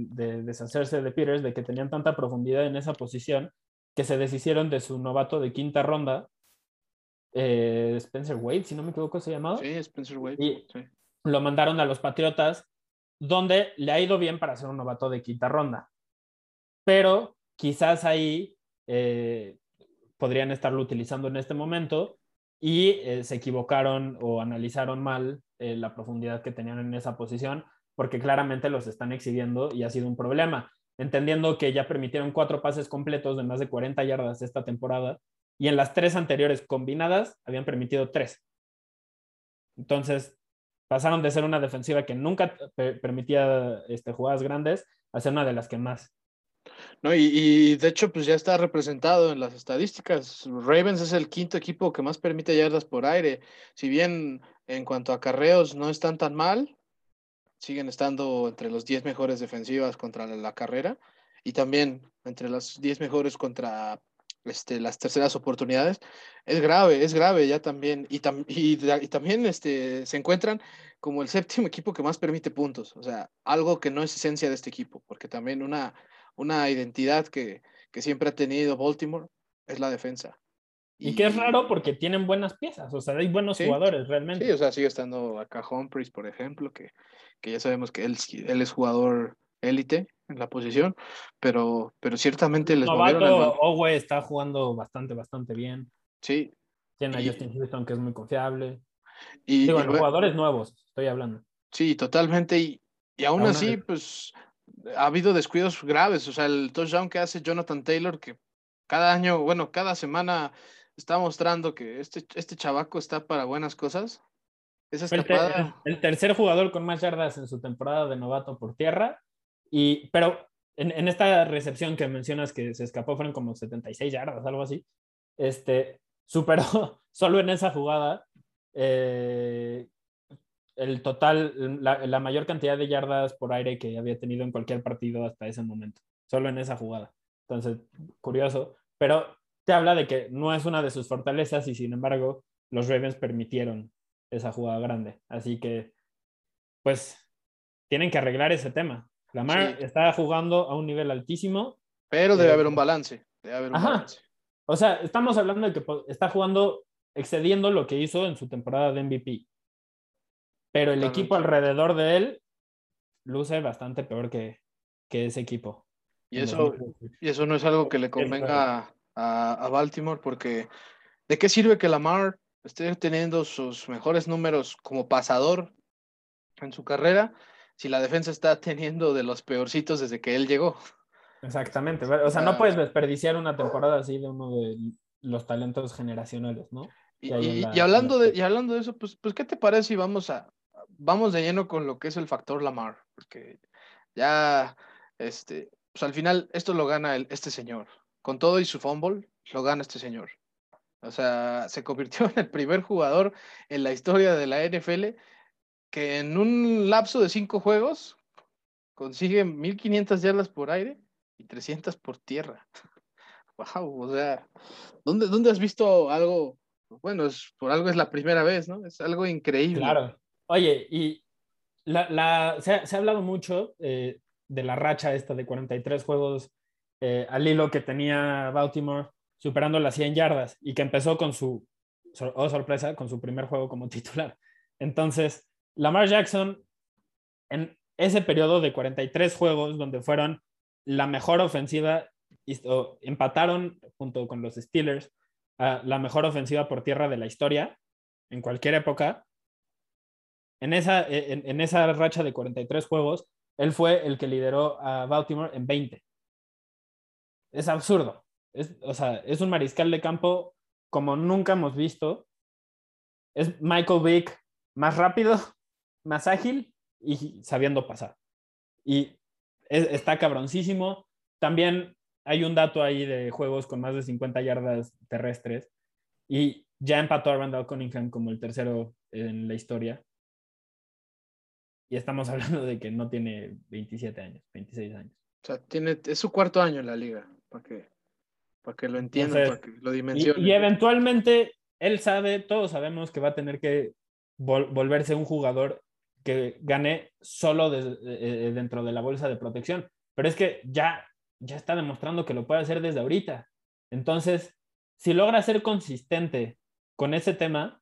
deshacerse de Peters, de que tenían tanta profundidad en esa posición, que se deshicieron de su novato de quinta ronda, eh, Spencer Wade, si no me equivoco, se llamaba. Sí, Spencer Wade. Y lo mandaron a los Patriotas, donde le ha ido bien para ser un novato de quinta ronda. Pero quizás ahí eh, podrían estarlo utilizando en este momento y eh, se equivocaron o analizaron mal eh, la profundidad que tenían en esa posición porque claramente los están exhibiendo y ha sido un problema. Entendiendo que ya permitieron cuatro pases completos de más de 40 yardas esta temporada y en las tres anteriores combinadas habían permitido tres. Entonces, pasaron de ser una defensiva que nunca permitía este, jugadas grandes a ser una de las que más. No, y, de hecho, pues ya está representado en las estadísticas. Ravens es el quinto equipo que más permite yardas por aire. Si bien en cuanto a carreos no están tan mal, siguen estando entre los 10 mejores defensivas contra la, carrera y también entre las 10 mejores contra este, las terceras oportunidades. Es grave, es grave ya también. Y, y, también este, se encuentran como el séptimo equipo que más permite puntos. O sea, algo que no es esencia de este equipo, porque también una una identidad que, siempre ha tenido Baltimore es la defensa. Y, que es raro porque tienen buenas piezas, o sea, hay buenos jugadores realmente. Sí, o sea, sigue estando acá Humphries, por ejemplo, que, ya sabemos que él, él es jugador élite en la posición, pero, pero ciertamente les el Owe está jugando bastante, bastante bien. Sí. Tiene a Justin Houston, que es muy confiable. Y, Digo, jugadores nuevos, estoy hablando. Sí, totalmente. Y, y aún, así, pues ha habido descuidos graves. O sea, el touchdown que hace Jonathan Taylor, que cada año, bueno, cada semana está mostrando que este, este chavaco está para buenas cosas. Esa escapada... el, tercer jugador con más yardas en su temporada de novato por tierra. Y, pero en, esta recepción que mencionas que se escapó fueron como 76 yardas, algo así. Este, superó solo en esa jugada eh, el total, la, mayor cantidad de yardas por aire que había tenido en cualquier partido hasta ese momento, solo en esa jugada. Entonces, curioso, pero te habla de que no es una de sus fortalezas y sin embargo los Ravens permitieron esa jugada grande. Así que, pues, tienen que arreglar ese tema. Lamar está jugando a un nivel altísimo. Pero debe haber un balance. Debe haber un balance. O sea, estamos hablando de que está jugando excediendo lo que hizo en su temporada de MVP. Pero el equipo alrededor de él luce bastante peor que, que ese equipo. Y eso, y eso no es algo que le convenga a, a, Baltimore, porque ¿de qué sirve que Lamar esté teniendo sus mejores números como pasador en su carrera si la defensa está teniendo de los peorcitos desde que él llegó? Exactamente. O sea, no puedes desperdiciar una temporada así de uno de los talentos generacionales, ¿no? Y, hablando, de, y hablando de eso, pues, pues, ¿qué te parece si vamos a vamos de lleno con lo que es el factor Lamar? Porque ya, este, pues al final esto lo gana el, este señor. Con todo y su fumble, lo gana este señor. O sea, se convirtió en el primer jugador en la historia de la NFL que en un lapso de cinco juegos consigue 1500 yardas por aire y 300 por tierra. Wow, o sea, ¿dónde, ¿dónde has visto algo? Bueno, es, por algo es la primera vez, ¿no? Es algo increíble. Claro. Oye, y la, la, se, ha, se, ha, hablado mucho eh, de la racha esta de 43 juegos eh, al hilo que tenía Baltimore superando las 100 yardas y que empezó con su, oh sorpresa, con su primer juego como titular. Entonces, Lamar Jackson, en ese periodo de 43 juegos donde fueron la mejor ofensiva, empataron junto con los Steelers la mejor ofensiva por tierra de la historia en cualquier época. En esa, en, en esa racha de 43 juegos, él fue el que lideró a Baltimore en 20. Es absurdo. Es, o sea, es un mariscal de campo como nunca hemos visto. Es Michael Vick más rápido, más ágil y sabiendo pasar. Y está cabroncísimo. También hay un dato ahí de juegos con más de 50 yardas terrestres y ya empató a Randall Cunningham como el tercero en la historia. Y estamos hablando de que no tiene 27 años, 26 años. O sea, tiene, es su cuarto año en la liga, para que, para que lo entiendan, para que lo dimensionen. Y, eventualmente él sabe, todos sabemos que va a tener que volverse un jugador que gane solo eh, dentro de la bolsa de protección. Pero es que ya, ya está demostrando que lo puede hacer desde ahorita. Entonces, si logra ser consistente con ese tema,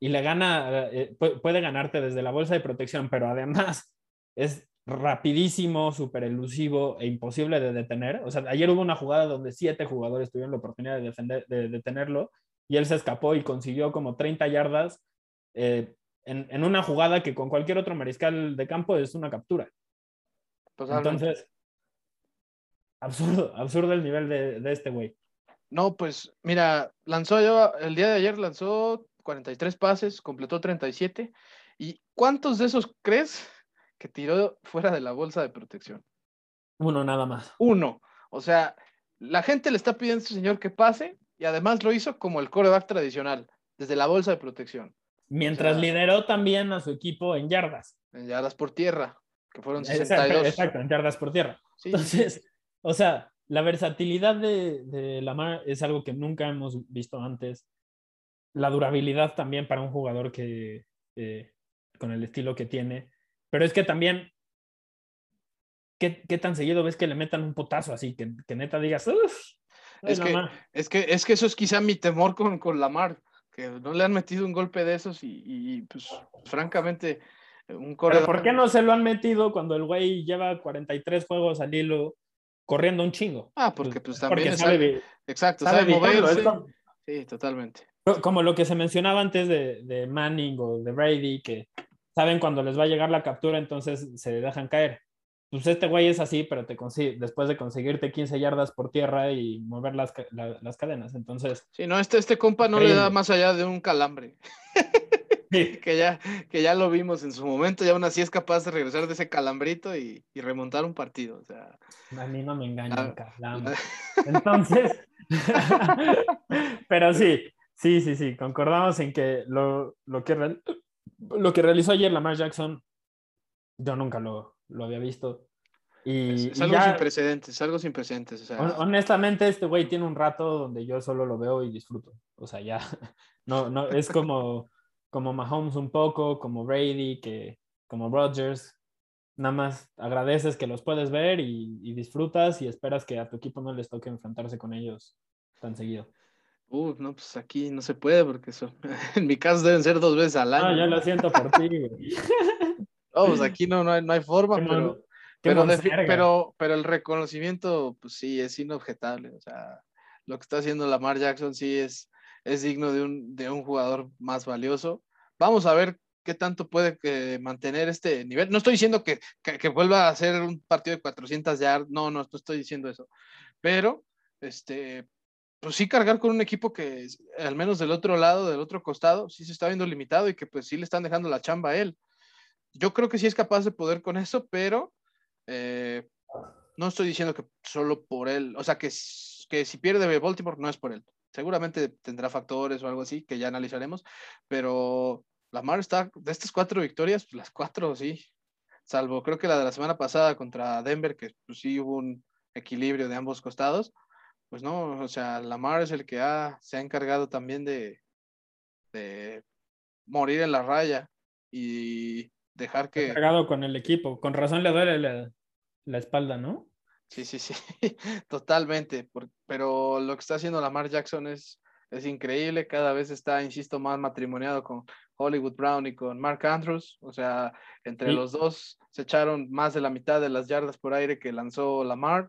y le gana, eh, puede ganarte desde la bolsa de protección, pero además es rapidísimo, súper elusivo e imposible de detener. O sea, ayer hubo una jugada donde siete jugadores tuvieron la oportunidad de, defender, de detenerlo y él se escapó y consiguió como 30 yardas eh, en, una jugada que con cualquier otro mariscal de campo es una captura. Entonces, absurdo, absurdo el nivel de, de este güey. No, pues mira, lanzó yo, el día de ayer lanzó 43 pases, completó 37. ¿Y cuántos de esos crees que tiró fuera de la bolsa de protección? Uno nada más. Uno. O sea, la gente le está pidiendo a este señor que pase y además lo hizo como el coreback tradicional, desde la bolsa de protección. Mientras lideró también a su equipo en yardas. En yardas por tierra, que fueron 62. Exacto, en yardas por tierra. Entonces, o sea, la versatilidad de, de Lamar es algo que nunca hemos visto antes la durabilidad también para un jugador que eh, con el estilo que tiene. Pero es que también, ¿qué, ¿qué, tan seguido ves que le metan un potazo así? Que, que neta digas, es, que, es, que, es que eso es quizá mi temor con, con Lamar, que no le han metido un golpe de esos y, pues francamente un corredor... ¿Por qué no se lo han metido cuando el güey lleva 43 juegos al hilo corriendo un chingo? Ah, porque pues también sabe, exacto, sabe, moverse. Sí, totalmente. Como lo que se mencionaba antes de, Manning o de Brady, que saben cuando les va a llegar la captura, entonces se dejan caer. Pues este güey es así, pero te consigue, después de conseguirte 15 yardas por tierra y mover las, las cadenas. Entonces. Sí, no, este, este compa no le da más allá de un calambre. que, ya, que ya lo vimos en su momento, y aún así es capaz de regresar de ese calambrito y, remontar un partido. O sea, a mí no me engañan, calambre. Entonces, pero sí, Sí, sí, sí, concordamos en que lo, lo, que, lo que realizó ayer Lamar Jackson, yo nunca lo, lo había visto. Y, es, algo sin precedentes, algo sin precedentes. Honestamente, este güey tiene un rato donde yo solo lo veo y disfruto. O sea, ya, no, no, es como, como Mahomes un poco, como Brady, que, como Rodgers. Nada más agradeces que los puedes ver y, y disfrutas y esperas que a tu equipo no les toque enfrentarse con ellos tan seguido. Uh, no, pues aquí no se puede porque eso, en mi caso deben ser dos veces al año. Ah, ya lo siento por ti, güey. No, pues aquí no, no, hay, no hay forma, pero, pero, pero, pero, el reconocimiento, pues sí, es inobjetable. O sea, lo que está haciendo Lamar Jackson sí es, es digno de un, de un jugador más valioso. Vamos a ver qué tanto puede que mantener este nivel. No estoy diciendo que, que, que vuelva a ser un partido de 400 yardas, no, no, no estoy diciendo eso. Pero, este, pues sí cargar con un equipo que al menos del otro lado, del otro costado, sí se está viendo limitado y que pues sí le están dejando la chamba a él. Yo creo que sí es capaz de poder con eso, pero eh, no estoy diciendo que solo por él, o sea, que, que si pierde Baltimore no es por él. Seguramente tendrá factores o algo así que ya analizaremos, pero Lamar está, de estas cuatro victorias, pues las cuatro sí, salvo creo que la de la semana pasada contra Denver, que pues sí hubo un equilibrio de ambos costados, pues no, o sea, Lamar es el que ha, se ha encargado también de, de morir en la raya y dejar que... Cargado con el equipo, con razón le duele la, la espalda, ¿no? Sí, sí, sí, totalmente, pero lo que está haciendo Lamar Jackson es, es increíble, cada vez está, insisto, más matrimoniado con Hollywood Brown y con Mark Andrews, o sea, entre los dos se echaron más de la mitad de las yardas por aire que lanzó Lamar,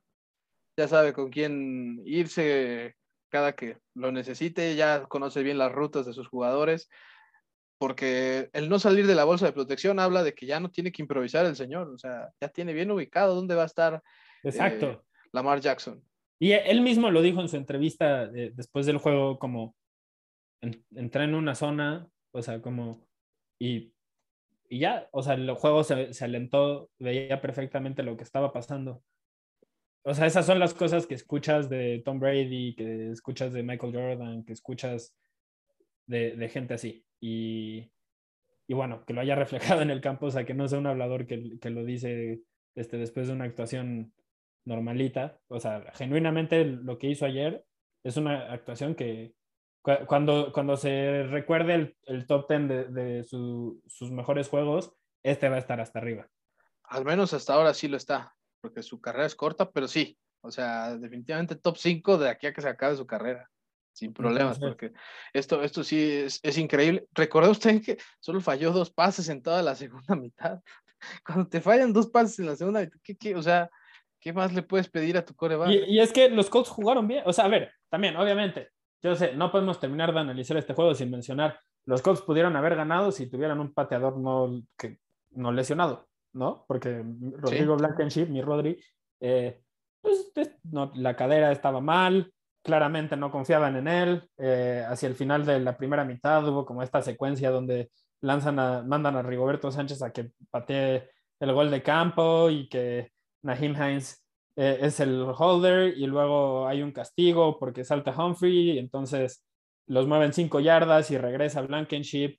ya sabe con quién irse cada que lo necesite, ya conoce bien las rutas de sus jugadores, porque el no salir de la bolsa de protección habla de que ya no tiene que improvisar el señor, o sea, ya tiene bien ubicado dónde va a estar Exacto. Eh, Lamar Jackson. Y él mismo lo dijo en su entrevista después del juego, como entré en una zona, o sea, como, y, y ya, o sea, el juego se, se alentó, veía perfectamente lo que estaba pasando o sea, esas son las cosas que escuchas de Tom Brady, que escuchas de Michael Jordan, que escuchas de, gente así. Y, bueno, que lo haya reflejado en el campo, o sea, que no sea un hablador que, lo dice este, después de una actuación normalita. O sea, genuinamente lo que hizo ayer es una actuación que cuando, cuando se recuerde el, top ten de, de sus mejores juegos, este va a estar hasta arriba. Al menos hasta ahora sí lo está porque su carrera es corta, pero sí, o sea, definitivamente top 5 de aquí a que se acabe su carrera, sin problemas, porque esto, esto sí es, es increíble. Recordé usted que solo falló dos pases en toda la segunda mitad. Cuando te fallan dos pases en la segunda mitad, ¿qué, qué, o sea, ¿qué más le puedes pedir a tu coreback? Y, y es que los Colts jugaron bien, o sea, a ver, también, obviamente, yo sé, no podemos terminar de analizar este juego sin mencionar, los Colts pudieron haber ganado si tuvieran un pateador no, que, no lesionado. ¿no? Porque Rodrigo sí. Blankenship, mi Rodri, eh, pues no, la cadera estaba mal, claramente no confiaban en él. Eh, hacia el final de la primera mitad hubo como esta secuencia donde lanzan a, mandan a Rigoberto Sánchez a que patee el gol de campo y que Naheem Hines eh, es el holder y luego hay un castigo porque salta Humphrey y entonces los mueven cinco yardas y regresa Blankenship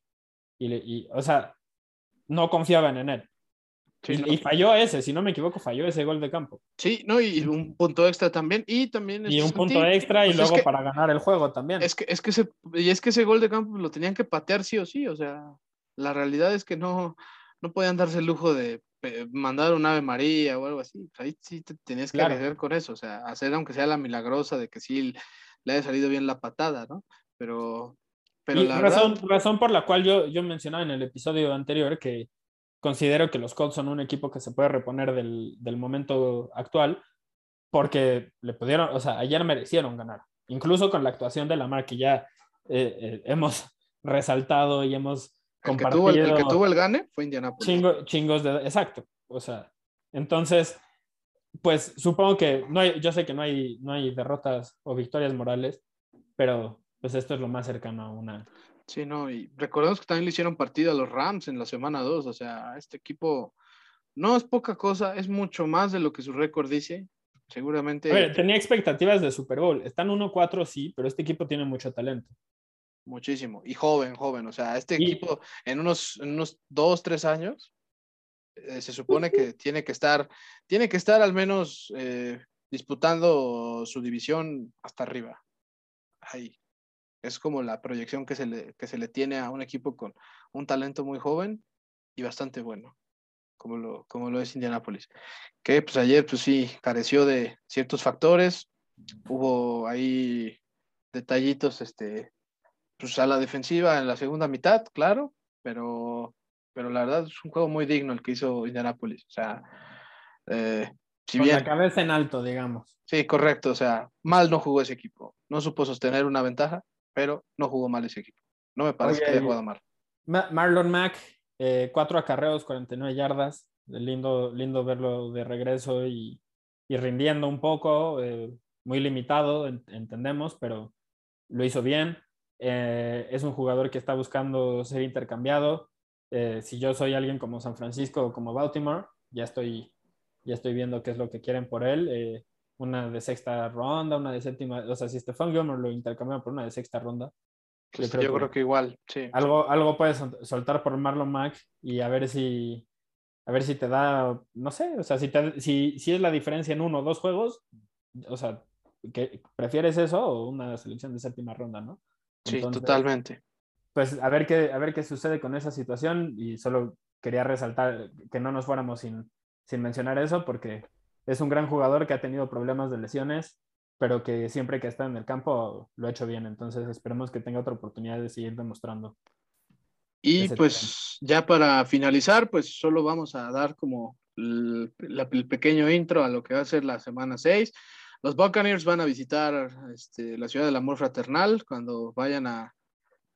y, y o sea, no confiaban en él y, falló ese, si no me equivoco, falló ese gol de campo. Sí, no, y un punto extra también. Y también. Y un punto extra y pues luego para ganar el juego también. Es que, es que ese, y es que ese gol de campo lo tenían que patear sí o sí. O sea, la realidad es que no, no podían darse el lujo de mandar un Ave María o algo así. Ahí sí te tenías que arriesgar con eso. O sea, hacer aunque sea la milagrosa de que sí le haya salido bien la patada, ¿no? Pero. pero la razón, razón por la cual yo, yo mencionaba en el episodio anterior que considero que los Colts son un equipo que se puede reponer del, del momento actual porque le pudieron, o sea, ayer merecieron ganar, incluso con la actuación de Lamar que ya eh, eh, hemos resaltado y hemos compartido. El que, tuvo el, que tuvo el gane fue Indianapolis. chingos de, exacto, o sea, entonces, pues supongo que no hay, yo sé que no hay, no hay derrotas o victorias morales, pero pues esto es lo más cercano a una, Sí, no, y recordemos que también le hicieron partido a los Rams en la semana 2, o sea, este equipo no es poca cosa, es mucho más de lo que su récord dice. Seguramente. A ver, tenía expectativas de Super Bowl. Están 1-4, sí, pero este equipo tiene mucho talento. Muchísimo. Y joven, joven. O sea, este equipo en unos, en unos dos, tres años eh, se supone que tiene que estar, tiene que estar al menos eh, disputando su división hasta arriba. Ahí. Es como la proyección que se le, que se le tiene a un equipo con un talento muy joven y bastante bueno, como lo, como lo es Indianapolis. Que pues ayer pues sí, careció de ciertos factores, hubo ahí detallitos este, pues a la defensiva en la segunda mitad, claro, pero, pero la verdad es un juego muy digno el que hizo Indianapolis. O sea, eh, si Con la cabeza en alto, digamos. Sí, correcto. O sea, mal no jugó ese equipo. No supo sostener una ventaja, pero no jugó mal ese equipo. No me parece que haya jugado mal. Marlon Mack, eh, cuatro acarreos, 49 yardas. Lindo, lindo verlo de regreso y, y rindiendo un poco. Eh, muy limitado, entendemos, pero lo hizo bien. Eh, es un jugador que está buscando ser intercambiado. Eh, si yo soy alguien como San Francisco o como Baltimore, ya estoy, ya estoy viendo qué es lo que quieren por él. Una de sexta ronda, una de séptima, o sea, si Stefan Gilmore lo intercambian por una de sexta ronda. Pues yo, creo, que, igual, sí. Algo, algo puedes soltar por Marlon Mack y a ver si, a ver si te da, no sé, o sea, si, si, si es la diferencia en uno o dos juegos, o sea, que ¿prefieres eso o una selección de séptima ronda, no? Sí, totalmente. Pues a ver, qué, a ver qué sucede con esa situación y solo quería resaltar que no nos fuéramos sin, sin mencionar eso porque es un gran jugador que ha tenido problemas de lesiones, pero que siempre que está en el campo lo ha hecho bien. Entonces esperemos que tenga otra oportunidad de seguir demostrando. Y pues ya para finalizar, pues solo vamos a dar como el, el, pequeño intro a lo que va a ser la semana 6. Los Buccaneers van a visitar este, la ciudad del amor fraternal cuando vayan a,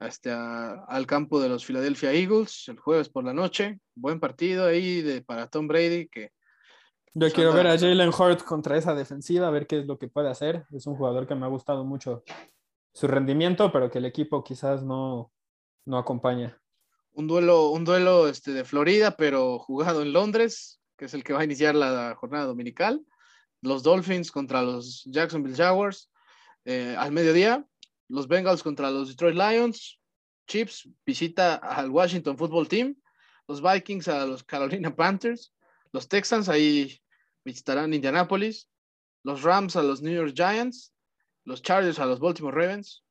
este, al campo de los Philadelphia Eagles el jueves por la noche. Buen partido ahí de, para Tom Brady que yo quiero ver a Jalen Hurt contra esa defensiva, a ver qué es lo que puede hacer. Es un jugador que me ha gustado mucho su rendimiento, pero que el equipo quizás no, no acompaña. Un duelo, un duelo este, de Florida, pero jugado en Londres, que es el que va a iniciar la jornada dominical. Los Dolphins contra los Jacksonville Jaguars eh, al mediodía, los Bengals contra los Detroit Lions, Chips visita al Washington Football Team, los Vikings a los Carolina Panthers, los Texans ahí visitarán Indianapolis, los Rams a los New York Giants, los Chargers a los Baltimore Ravens.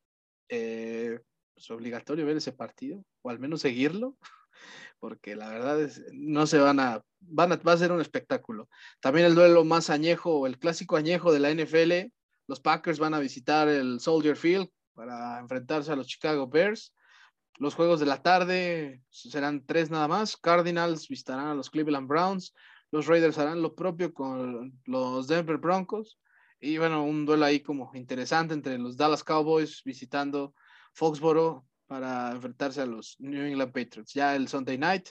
Eh, es obligatorio ver ese partido, o al menos seguirlo porque la verdad es, no se van a, van a, va a ser un espectáculo. También el duelo más añejo, el clásico añejo de la NFL, los Packers van a visitar el Soldier Field para enfrentarse a los Chicago Bears. Los juegos de la tarde serán tres nada más. Cardinals visitarán a los Cleveland Browns. Los Raiders harán lo propio con los Denver Broncos. Y bueno, un duelo ahí como interesante entre los Dallas Cowboys visitando Foxborough para enfrentarse a los New England Patriots. Ya el Sunday night,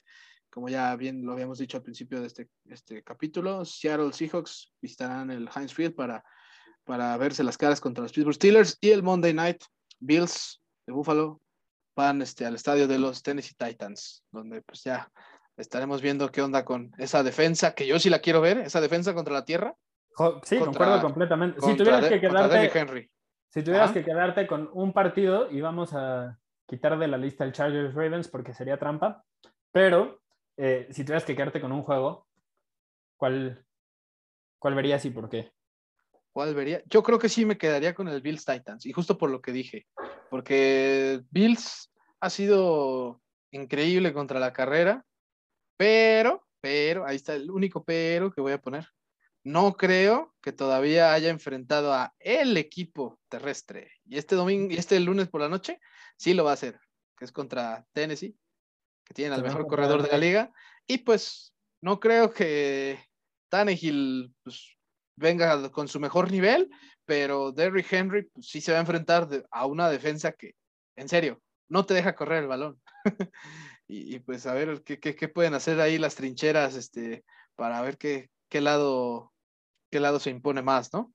como ya bien lo habíamos dicho al principio de este, este capítulo, Seattle Seahawks visitarán el Heinz Field para, para verse las caras contra los Pittsburgh Steelers y el Monday night, Bills de Buffalo van este, al estadio de los Tennessee Titans, donde pues ya estaremos viendo qué onda con esa defensa, que yo sí la quiero ver, esa defensa contra la tierra. Sí, concuerdo completamente. Si tuvieras que quedarte, si tuvieras que quedarte con un partido y vamos a quitar de la lista el Chargers Ravens porque sería trampa, pero eh, si tuvieras que quedarte con un juego, ¿cuál, ¿cuál verías y por qué? ¿Cuál vería? Yo creo que sí me quedaría con el Bills Titans, y justo por lo que dije, porque Bills ha sido increíble contra la carrera, pero, pero, ahí está el único pero que voy a poner. No creo que todavía haya enfrentado a el equipo terrestre. Y este domingo, y este lunes por la noche, sí lo va a hacer, que es contra Tennessee, que tiene al mejor corredor de la liga. Y pues no creo que Tannehill pues, venga con su mejor nivel, pero Derrick Henry pues, sí se va a enfrentar a una defensa que, en serio, no te deja correr el balón. y, pues a ver qué, qué, pueden hacer ahí las trincheras este, para ver qué, qué, lado, qué lado se impone más, ¿no?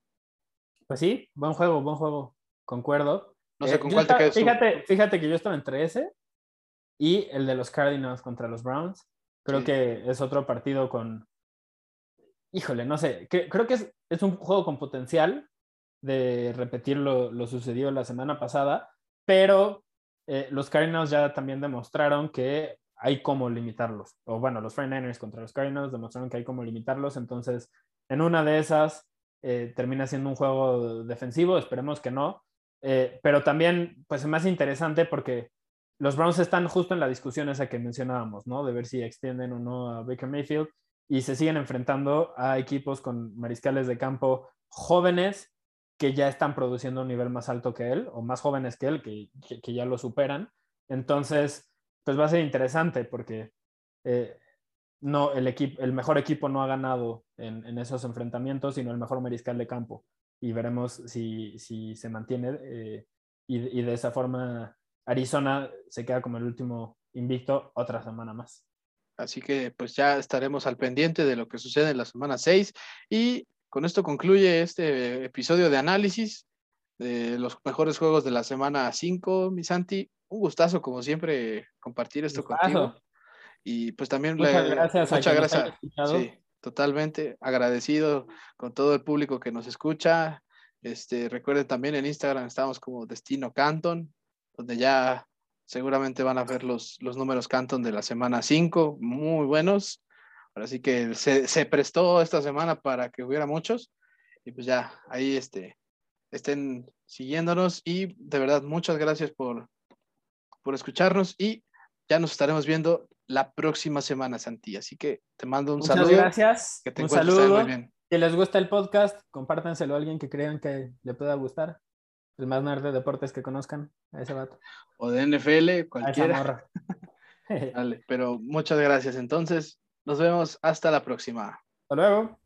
Pues sí, buen juego, buen juego, concuerdo. No sé eh, con cuál te quedas fíjate, fíjate que yo estaba entre ese y el de los Cardinals contra los Browns. Creo que es otro partido con. Híjole, no sé. creo que es, es, un juego con potencial de repetir lo, lo sucedido la semana pasada, pero eh, los Cardinals ya también demostraron que hay cómo limitarlos. O bueno, los 49ers contra los Cardinals demostraron que hay cómo limitarlos. Entonces, en una de esas eh, termina siendo un juego defensivo. Esperemos que no Eh, pero también, pues es más interesante porque los Browns están justo en la discusión esa que mencionábamos, ¿no? De ver si extienden o no a Baker Mayfield y se siguen enfrentando a equipos con mariscales de campo jóvenes que ya están produciendo un nivel más alto que él o más jóvenes que él, que, que, ya lo superan. Entonces, pues va a ser interesante porque eh, no, el, equipo, el mejor equipo no ha ganado en, esos enfrentamientos, sino el mejor mariscal de campo. Y veremos si, si se mantiene eh, y, y de esa forma Arizona se queda como el último invicto otra semana más. Así que pues ya estaremos al pendiente de lo que sucede en la semana 6 y con esto concluye este episodio de análisis de los mejores juegos de la semana 5, mi Santi. Un gustazo como siempre compartir esto contigo. Y pues también muchas gracias. Muchas gracias. Sí, totalmente agradecido con todo el público que nos escucha. Este, recuerden también en Instagram estamos como Destino Canton donde ya seguramente van a ver los, los números Canton de la semana 5, muy buenos. Ahora sí que se, se, prestó esta semana para que hubiera muchos. Y pues ya, ahí este, estén siguiéndonos. Y de verdad, muchas gracias por, por escucharnos. Y ya nos estaremos viendo la próxima semana, Santi. Así que te mando un saludo. Muchas gracias. Que te un saludo. Si les gusta el podcast, compártenselo a alguien que crean que le pueda gustar el más nerd de deportes que conozcan a ese vato. O de NFL, cualquiera. Dale, pero muchas gracias. Entonces, nos vemos hasta la próxima. Hasta luego.